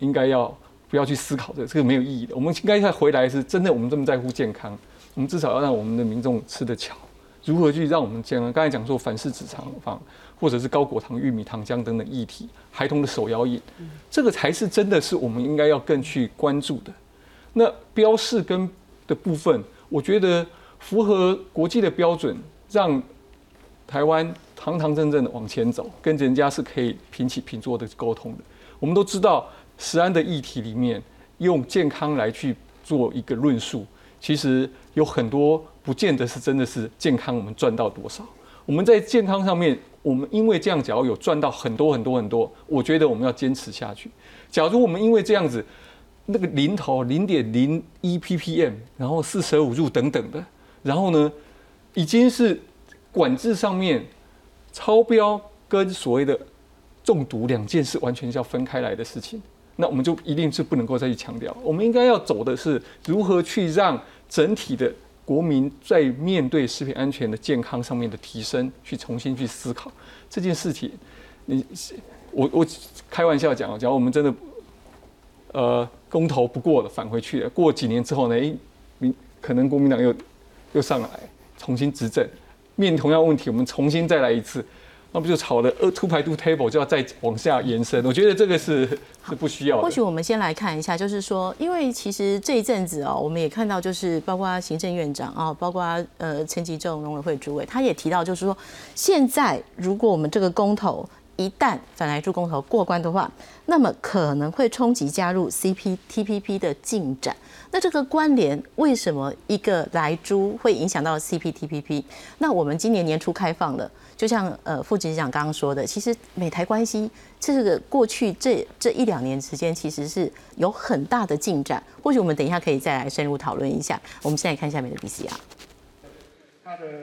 应该要不要去思考这这个没有意义的。我们应该再回来是真的，我们这么在乎健康，我们至少要让我们的民众吃得巧。如何去让我们健康？刚才讲说反式脂肪放。或者是高果糖玉米糖浆等等议题，孩童的手摇饮，这个才是真的是我们应该要更去关注的。那标示跟的部分，我觉得符合国际的标准，让台湾堂堂正正的往前走，跟人家是可以平起平坐的沟通的。我们都知道，食安的议题里面，用健康来去做一个论述，其实有很多不见得是真的是健康，我们赚到多少？我们在健康上面。我们因为这样，假如有赚到很多很多很多，我觉得我们要坚持下去。假如我们因为这样子，那个零头零点零一 ppm，然后四舍五入等等的，然后呢，已经是管制上面超标跟所谓的中毒两件事完全是要分开来的事情，那我们就一定是不能够再去强调。我们应该要走的是如何去让整体的。国民在面对食品安全的健康上面的提升，去重新去思考这件事情。你我我开玩笑讲，假如我们真的呃公投不过了，返回去了，过几年之后呢？诶，民可能国民党又又上来重新执政，面同样问题，我们重新再来一次。那不就炒了呃 two 排 two table 就要再往下延伸？我觉得这个是是不需要。或许我们先来看一下，就是说，因为其实这一阵子哦，我们也看到，就是包括行政院长啊，包括呃陈吉仲农委会主委，他也提到，就是说，现在如果我们这个公投一旦反来猪公投过关的话，那么可能会冲击加入 CPTPP 的进展。那这个关联为什么一个来猪会影响到 CPTPP？那我们今年年初开放了。就像呃副执长刚刚说的，其实美台关系这个过去这这一两年时间，其实是有很大的进展。或许我们等一下可以再来深入讨论一下。我们现在看下面的 B C R。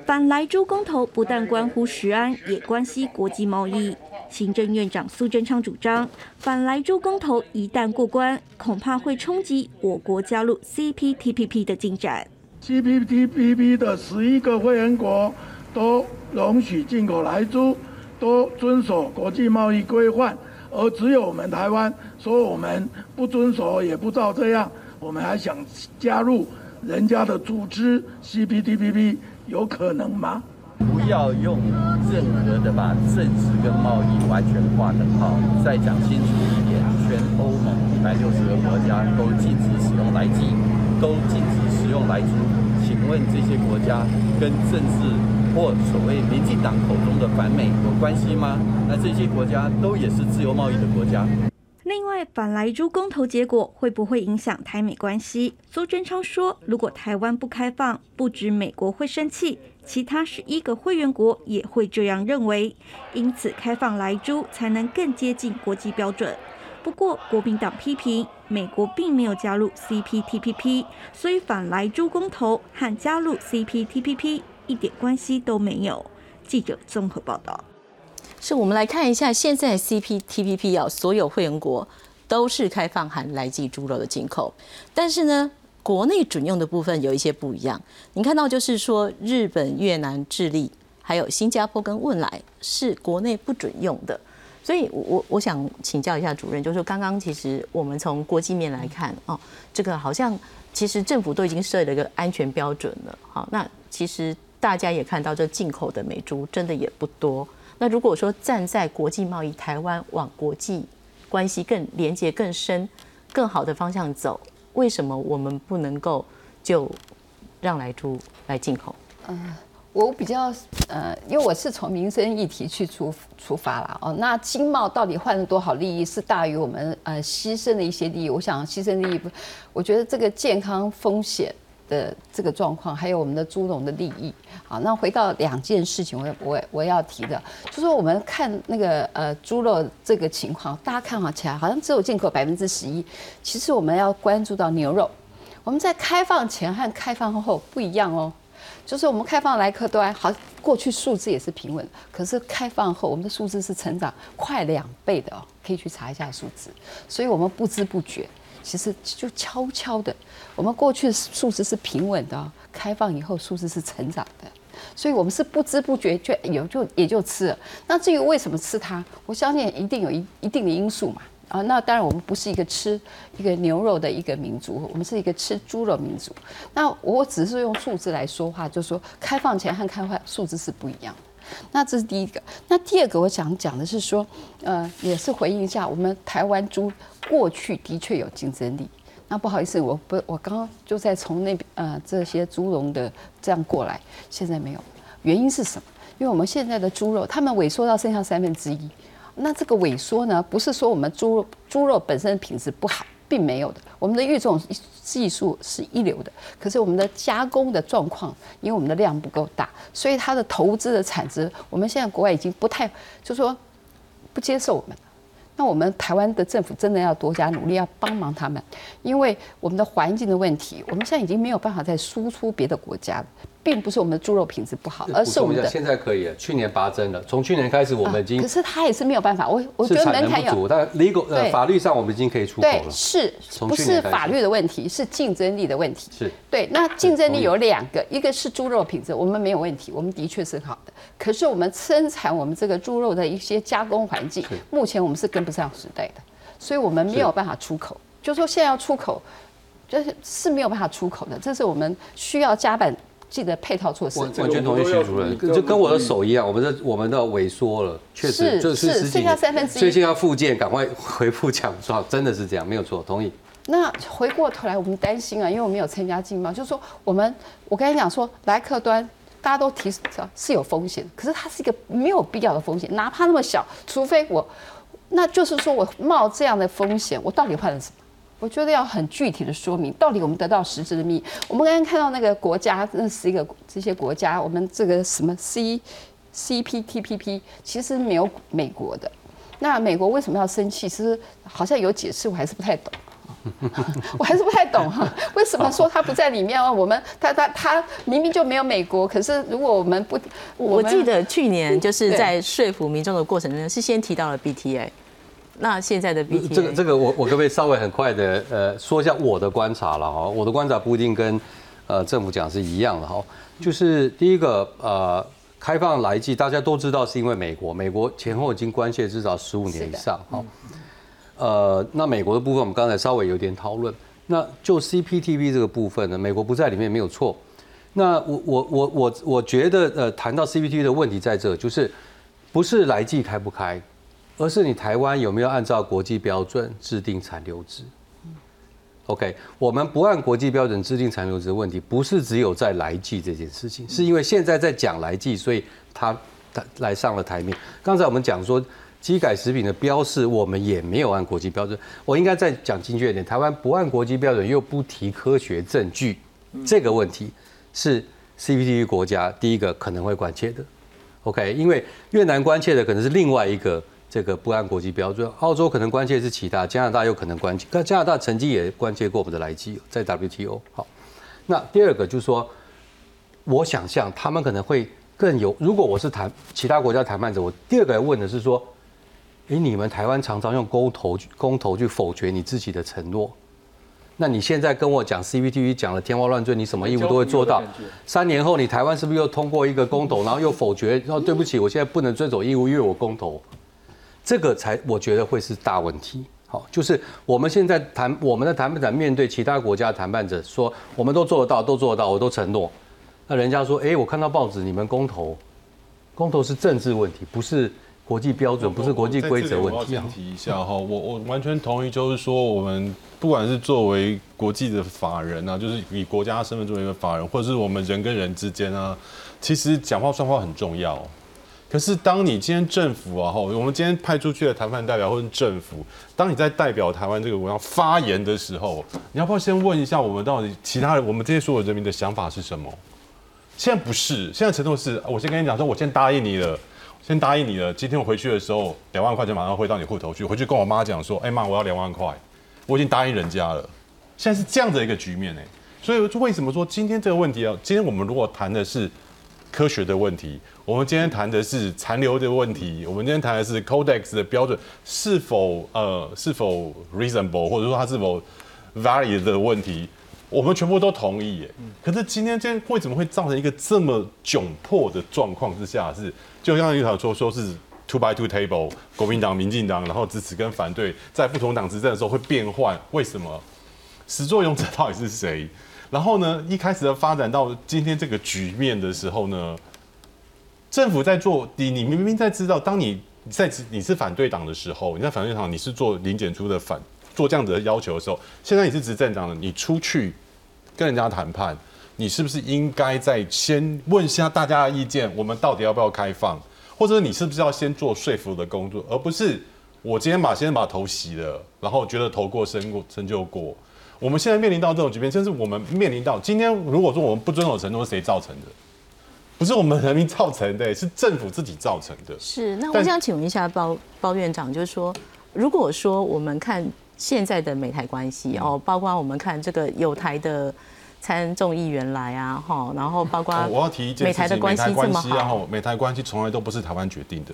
反莱猪公投不但关乎食安，也关系国际贸易。行政院长苏贞昌主张，反莱猪公投一旦过关，恐怕会冲击我国加入 CPTPP 的进展。CPTPP 的十一个会员国。都容许进口来猪，都遵守国际贸易规范，而只有我们台湾说我们不遵守，也不照这样，我们还想加入人家的组织 CPTPP，有可能吗？不要用任何的把政治跟贸易完全划等号。再讲清楚一点，全欧盟一百六十个国家都禁止使用来鸡，都禁止使用来猪。请问这些国家跟政治？或所谓民进党口中的反美有关系吗？那这些国家都也是自由贸易的国家。另外，反莱猪公投结果会不会影响台美关系？苏贞昌说，如果台湾不开放，不止美国会生气，其他十一个会员国也会这样认为。因此，开放莱猪才能更接近国际标准。不过，国民党批评美国并没有加入 CPTPP，所以反莱猪公投和加入 CPTPP。一点关系都没有。记者综合报道。是我们来看一下，现在 CPTPP 啊，所有会员国都是开放含来自猪肉的进口，但是呢，国内准用的部分有一些不一样。你看到就是说，日本、越南、智利，还有新加坡跟汶莱是国内不准用的。所以，我我想请教一下主任，就是说，刚刚其实我们从国际面来看，哦，这个好像其实政府都已经设了一个安全标准了，好，那其实大家也看到，这进口的美猪真的也不多。那如果说站在国际贸易，台湾往国际关系更连接更深、更好的方向走，为什么我们不能够就让来猪来进口？嗯。我比较呃，因为我是从民生议题去出出发了哦。那经贸到底换了多少利益是大于我们呃牺牲的一些利益？我想牺牲利益不，我觉得这个健康风险的这个状况，还有我们的猪农的利益。好，那回到两件事情，我我我要提的，就说我们看那个呃猪肉这个情况，大家看好起来好像只有进口百分之十一，其实我们要关注到牛肉，我们在开放前和开放后不一样哦。就是我们开放来客端，好，过去数字也是平稳，可是开放后，我们的数字是成长快两倍的哦，可以去查一下数字。所以我们不知不觉，其实就悄悄的，我们过去数字是平稳的，开放以后数字是成长的，所以我们是不知不觉就有就也就吃了。那至于为什么吃它，我相信一定有一一定的因素嘛。啊，那当然，我们不是一个吃一个牛肉的一个民族，我们是一个吃猪肉民族。那我只是用数字来说话，就说开放前和开放数字是不一样的。那这是第一个。那第二个，我想讲的是说，呃，也是回应一下，我们台湾猪过去的确有竞争力。那不好意思，我不，我刚刚就在从那边呃这些猪笼的这样过来，现在没有。原因是什么？因为我们现在的猪肉，他们萎缩到剩下三分之一。那这个萎缩呢，不是说我们猪肉猪肉本身的品质不好，并没有的。我们的育种技术是一流的，可是我们的加工的状况，因为我们的量不够大，所以它的投资的产值，我们现在国外已经不太，就说不接受我们。那我们台湾的政府真的要多加努力，要帮忙他们，因为我们的环境的问题，我们现在已经没有办法再输出别的国家了。并不是我们的猪肉品质不好，而是我们的现在可以了。去年拔针了，从去年开始我们已经，可是它也是没有办法。我我觉得门槛有，但 legal 呃法律上我们已经可以出口了。是，不是法律的问题，是竞争力的问题。是对。那竞争力有两个，一个是猪肉品质，我们没有问题，我们的确是好的。可是我们生产我们这个猪肉的一些加工环境，目前我们是跟不上时代的，所以我们没有办法出口。就说现在要出口，就是是没有办法出口的，这是我们需要加板。记得配套措施。我完全同意徐主任，就跟我的手一样，我们的我们的萎缩了，确实就是十几年，所以现在要复健，赶快恢复强壮，真的是这样，没有错，同意。那回过头来，我们担心啊，因为我们有参加竞贸，就是说我们，我跟你讲说，来客端大家都提是有风险，可是它是一个没有必要的风险，哪怕那么小，除非我，那就是说我冒这样的风险，我到底换了什么？我觉得要很具体的说明，到底我们得到实质的利益。我们刚刚看到那个国家，那是一个这些国家，我们这个什么 C C P T P P，其实没有美国的。那美国为什么要生气？其实好像有解释，我还是不太懂。[laughs] 我还是不太懂哈，为什么说他不在里面啊？我们他他他明明就没有美国，可是如果我们不，我记得去年就是在说服民众的过程中，是先提到了 B T A。那现在的 B 这个这个我我可不可以稍微很快的呃说一下我的观察了哈，我的观察不一定跟呃政府讲是一样的哈，就是第一个呃开放来记大家都知道是因为美国美国前后已经关系至少十五年以上哈，呃那美国的部分我们刚才稍微有点讨论，那就 C P T V 这个部分呢，美国不在里面没有错，那我我我我我觉得呃谈到 C P T V 的问题在这就是不是来记开不开。而是你台湾有没有按照国际标准制定残留值？OK，我们不按国际标准制定残留值的问题，不是只有在来记这件事情，是因为现在在讲来记，所以它它来上了台面。刚才我们讲说机改食品的标示，我们也没有按国际标准。我应该再讲精确一点，台湾不按国际标准又不提科学证据，这个问题是 c p t 国家第一个可能会关切的。OK，因为越南关切的可能是另外一个。这个不按国际标准，澳洲可能关切是其他，加拿大有可能关切，但加拿大曾经也关切过我们的来基在 WTO。好，那第二个就是说，我想象他们可能会更有，如果我是谈其他国家谈判者，我第二个问的是说，哎，你们台湾常常用公投公投去否决你自己的承诺，那你现在跟我讲 CPTV 讲了天花乱坠，你什么义务都会做到，三年后你台湾是不是又通过一个公投，然后又否决，然后对不起，我现在不能遵守义务，因为我公投。这个才我觉得会是大问题。好，就是我们现在谈我们的谈判者面对其他国家谈判者说，我们都做得到，都做得到，我都承诺。那人家说，哎，我看到报纸，你们公投，公投是政治问题，不是国际标准，不是国际规则问题。提一下哈，我我完全同意，就是说我们不管是作为国际的法人啊，就是以国家身份作为一个法人，或者是我们人跟人之间啊，其实讲话算话很重要。可是，当你今天政府啊，哈，我们今天派出去的谈判代表或者政府，当你在代表台湾这个国家发言的时候，你要不要先问一下我们到底其他人，我们这些所有人民的想法是什么？现在不是，现在承诺是，我先跟你讲说，我先答应你了，先答应你了。今天我回去的时候，两万块钱马上汇到你户头去，回去跟我妈讲说，哎妈，我要两万块，我已经答应人家了。现在是这样的一个局面呢，所以为什么说今天这个问题啊？今天我们如果谈的是科学的问题。我们今天谈的是残留的问题，我们今天谈的是 Codex 的标准是否呃是否 reasonable，或者说它是否 valid 的问题，我们全部都同意耶。可是今天今天为什么会造成一个这么窘迫的状况之下？是就像一条说说是 two by two table，国民党、民进党，然后支持跟反对在不同党执政的时候会变换，为什么？始作俑者到底是谁？然后呢，一开始的发展到今天这个局面的时候呢？政府在做你，你明明在知道，当你在你是反对党的时候，你在反对党，你是做零检出的反做这样子的要求的时候，现在你是执政党的，你出去跟人家谈判，你是不是应该在先问一下大家的意见，我们到底要不要开放，或者你是不是要先做说服的工作，而不是我今天把先把头洗了，然后觉得头过身过身就过。我们现在面临到这种局面，甚至我们面临到今天，如果说我们不遵守承诺，是谁造成的？不是我们人民造成的，是政府自己造成的。是，那我想请问一下包包院长，就是说，如果说我们看现在的美台关系哦，包括我们看这个有台的参众议员来啊，哈，然后包括我要提一件美台的关系这么好，美台关系从来都不是台湾决定的，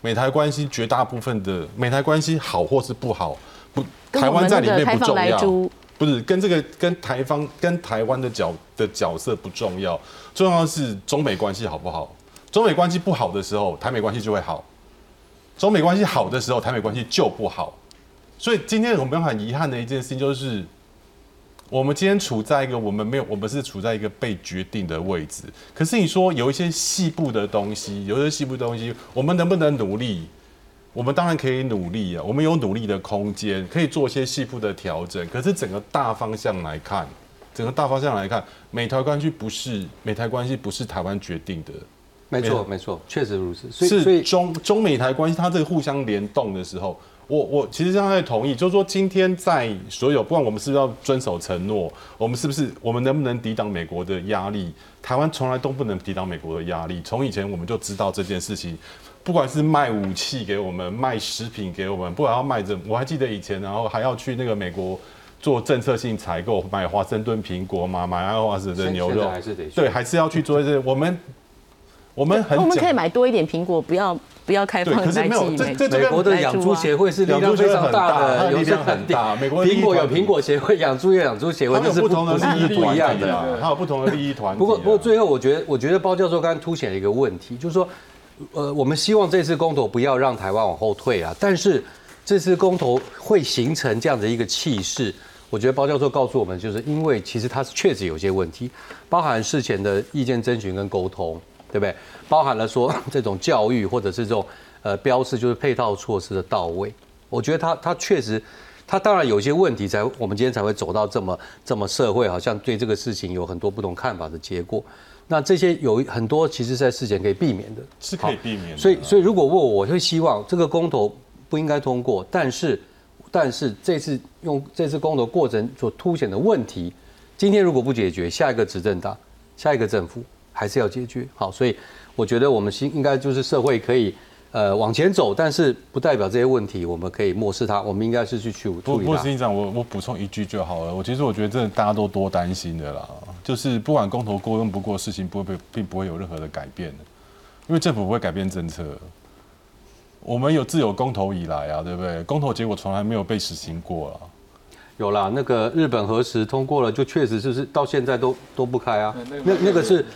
美台关系绝大部分的美台关系好或是不好，不台湾在里面不重要。不是跟这个跟台方跟台湾的角的角色不重要，重要的是中美关系好不好？中美关系不好的时候，台美关系就会好；中美关系好的时候，台美关系就不好。所以今天我们很遗憾的一件事情就是，我们今天处在一个我们没有，我们是处在一个被决定的位置。可是你说有一些细部的东西，有一些细部的东西，我们能不能努力？我们当然可以努力啊，我们有努力的空间，可以做一些细部的调整。可是整个大方向来看，整个大方向来看，美台关系不是美台关系不是台湾决定的。没错，没错，确实如此。是中中美台关系，它这个互相联动的时候，我我其实现在同意，就是说今天在所有，不管我们是不是要遵守承诺，我们是不是我们能不能抵挡美国的压力，台湾从来都不能抵挡美国的压力。从以前我们就知道这件事情。不管是卖武器给我们，卖食品给我们，不管要卖这，我还记得以前，然后还要去那个美国做政策性采购，买华盛顿苹果嘛，买爱华斯的牛肉，还是得对，还是要去做一些。我们我们很，我们可以买多一点苹果，不要不要开放可是没有，这美国的养猪协会是力量非常大的，力量很大。美国苹果有苹果协会，养猪有养猪协会，它有不同的利益不一样的，它有不同的利益团。不过不过最后，我觉得我觉得包教授刚刚凸显了一个问题，就是说。呃，我们希望这次公投不要让台湾往后退啊！但是这次公投会形成这样的一个气势，我觉得包教授告诉我们，就是因为其实它确实有些问题，包含事前的意见征询跟沟通，对不对？包含了说 [laughs] 这种教育或者是这种呃标示，就是配套措施的到位。我觉得它它确实，它当然有些问题，才我们今天才会走到这么这么社会好像对这个事情有很多不同看法的结果。那这些有很多，其实在事前可以避免的，是可以避免。所以，所以如果问我，我会希望这个公投不应该通过。但是，但是这次用这次公投过程所凸显的问题，今天如果不解决，下一个执政党、下一个政府还是要解决。好，所以我觉得我们应应该就是社会可以。呃，往前走，但是不代表这些问题我们可以漠视它。我们应该是去去处理不，不，司长，我我补充一句就好了。我其实我觉得，这大家都多担心的啦。就是不管公投过用不过，事情不会被，并不会有任何的改变，因为政府不会改变政策。我们有自有公投以来啊，对不对？公投结果从来没有被实行过了。有啦，那个日本核实通过了，就确实就是到现在都都不开啊。那那个是，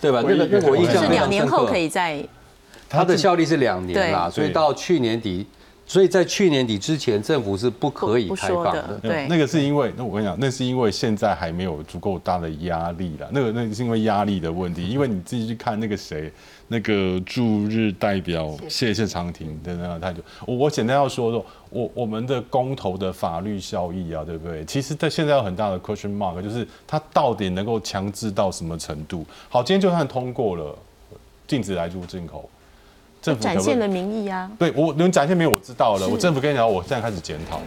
对吧？那个那我印象是两年后可以再。它的效力是两年啦，所以到去年底。所以在去年底之前，政府是不可以开放的。对，那个是因为，那我跟你讲，那是因为现在还没有足够大的压力了。那个，那是因为压力的问题。因为你自己去看那个谁，那个驻日代表谢谢长廷的那个态度。我我简单要说说，我我们的公投的法律效益啊，对不对？其实在现在有很大的 question mark，就是它到底能够强制到什么程度？好，今天就算通过了，禁止来入进口。展现了民意啊！对我能展现民意，我知道了。我政府跟你讲，我现在开始检讨。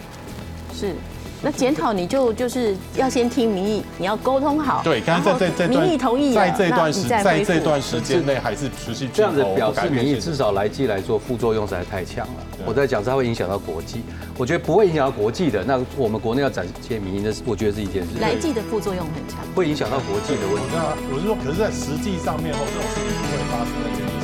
是，那检讨你就就是要先听民意，你要沟通好。对，刚才在在民意同意，在这段时在这段时间内还是持续这样子表示民意，至少来季来做副作用实在太强了。我在讲，它会影响到国际。我觉得不会影响到国际的，那我们国内要展现民意，那是我觉得是一件事。来季的副作用很强，会影响到国际的问题。我是说，可是在实际上面后，这种事情不会发生的原因。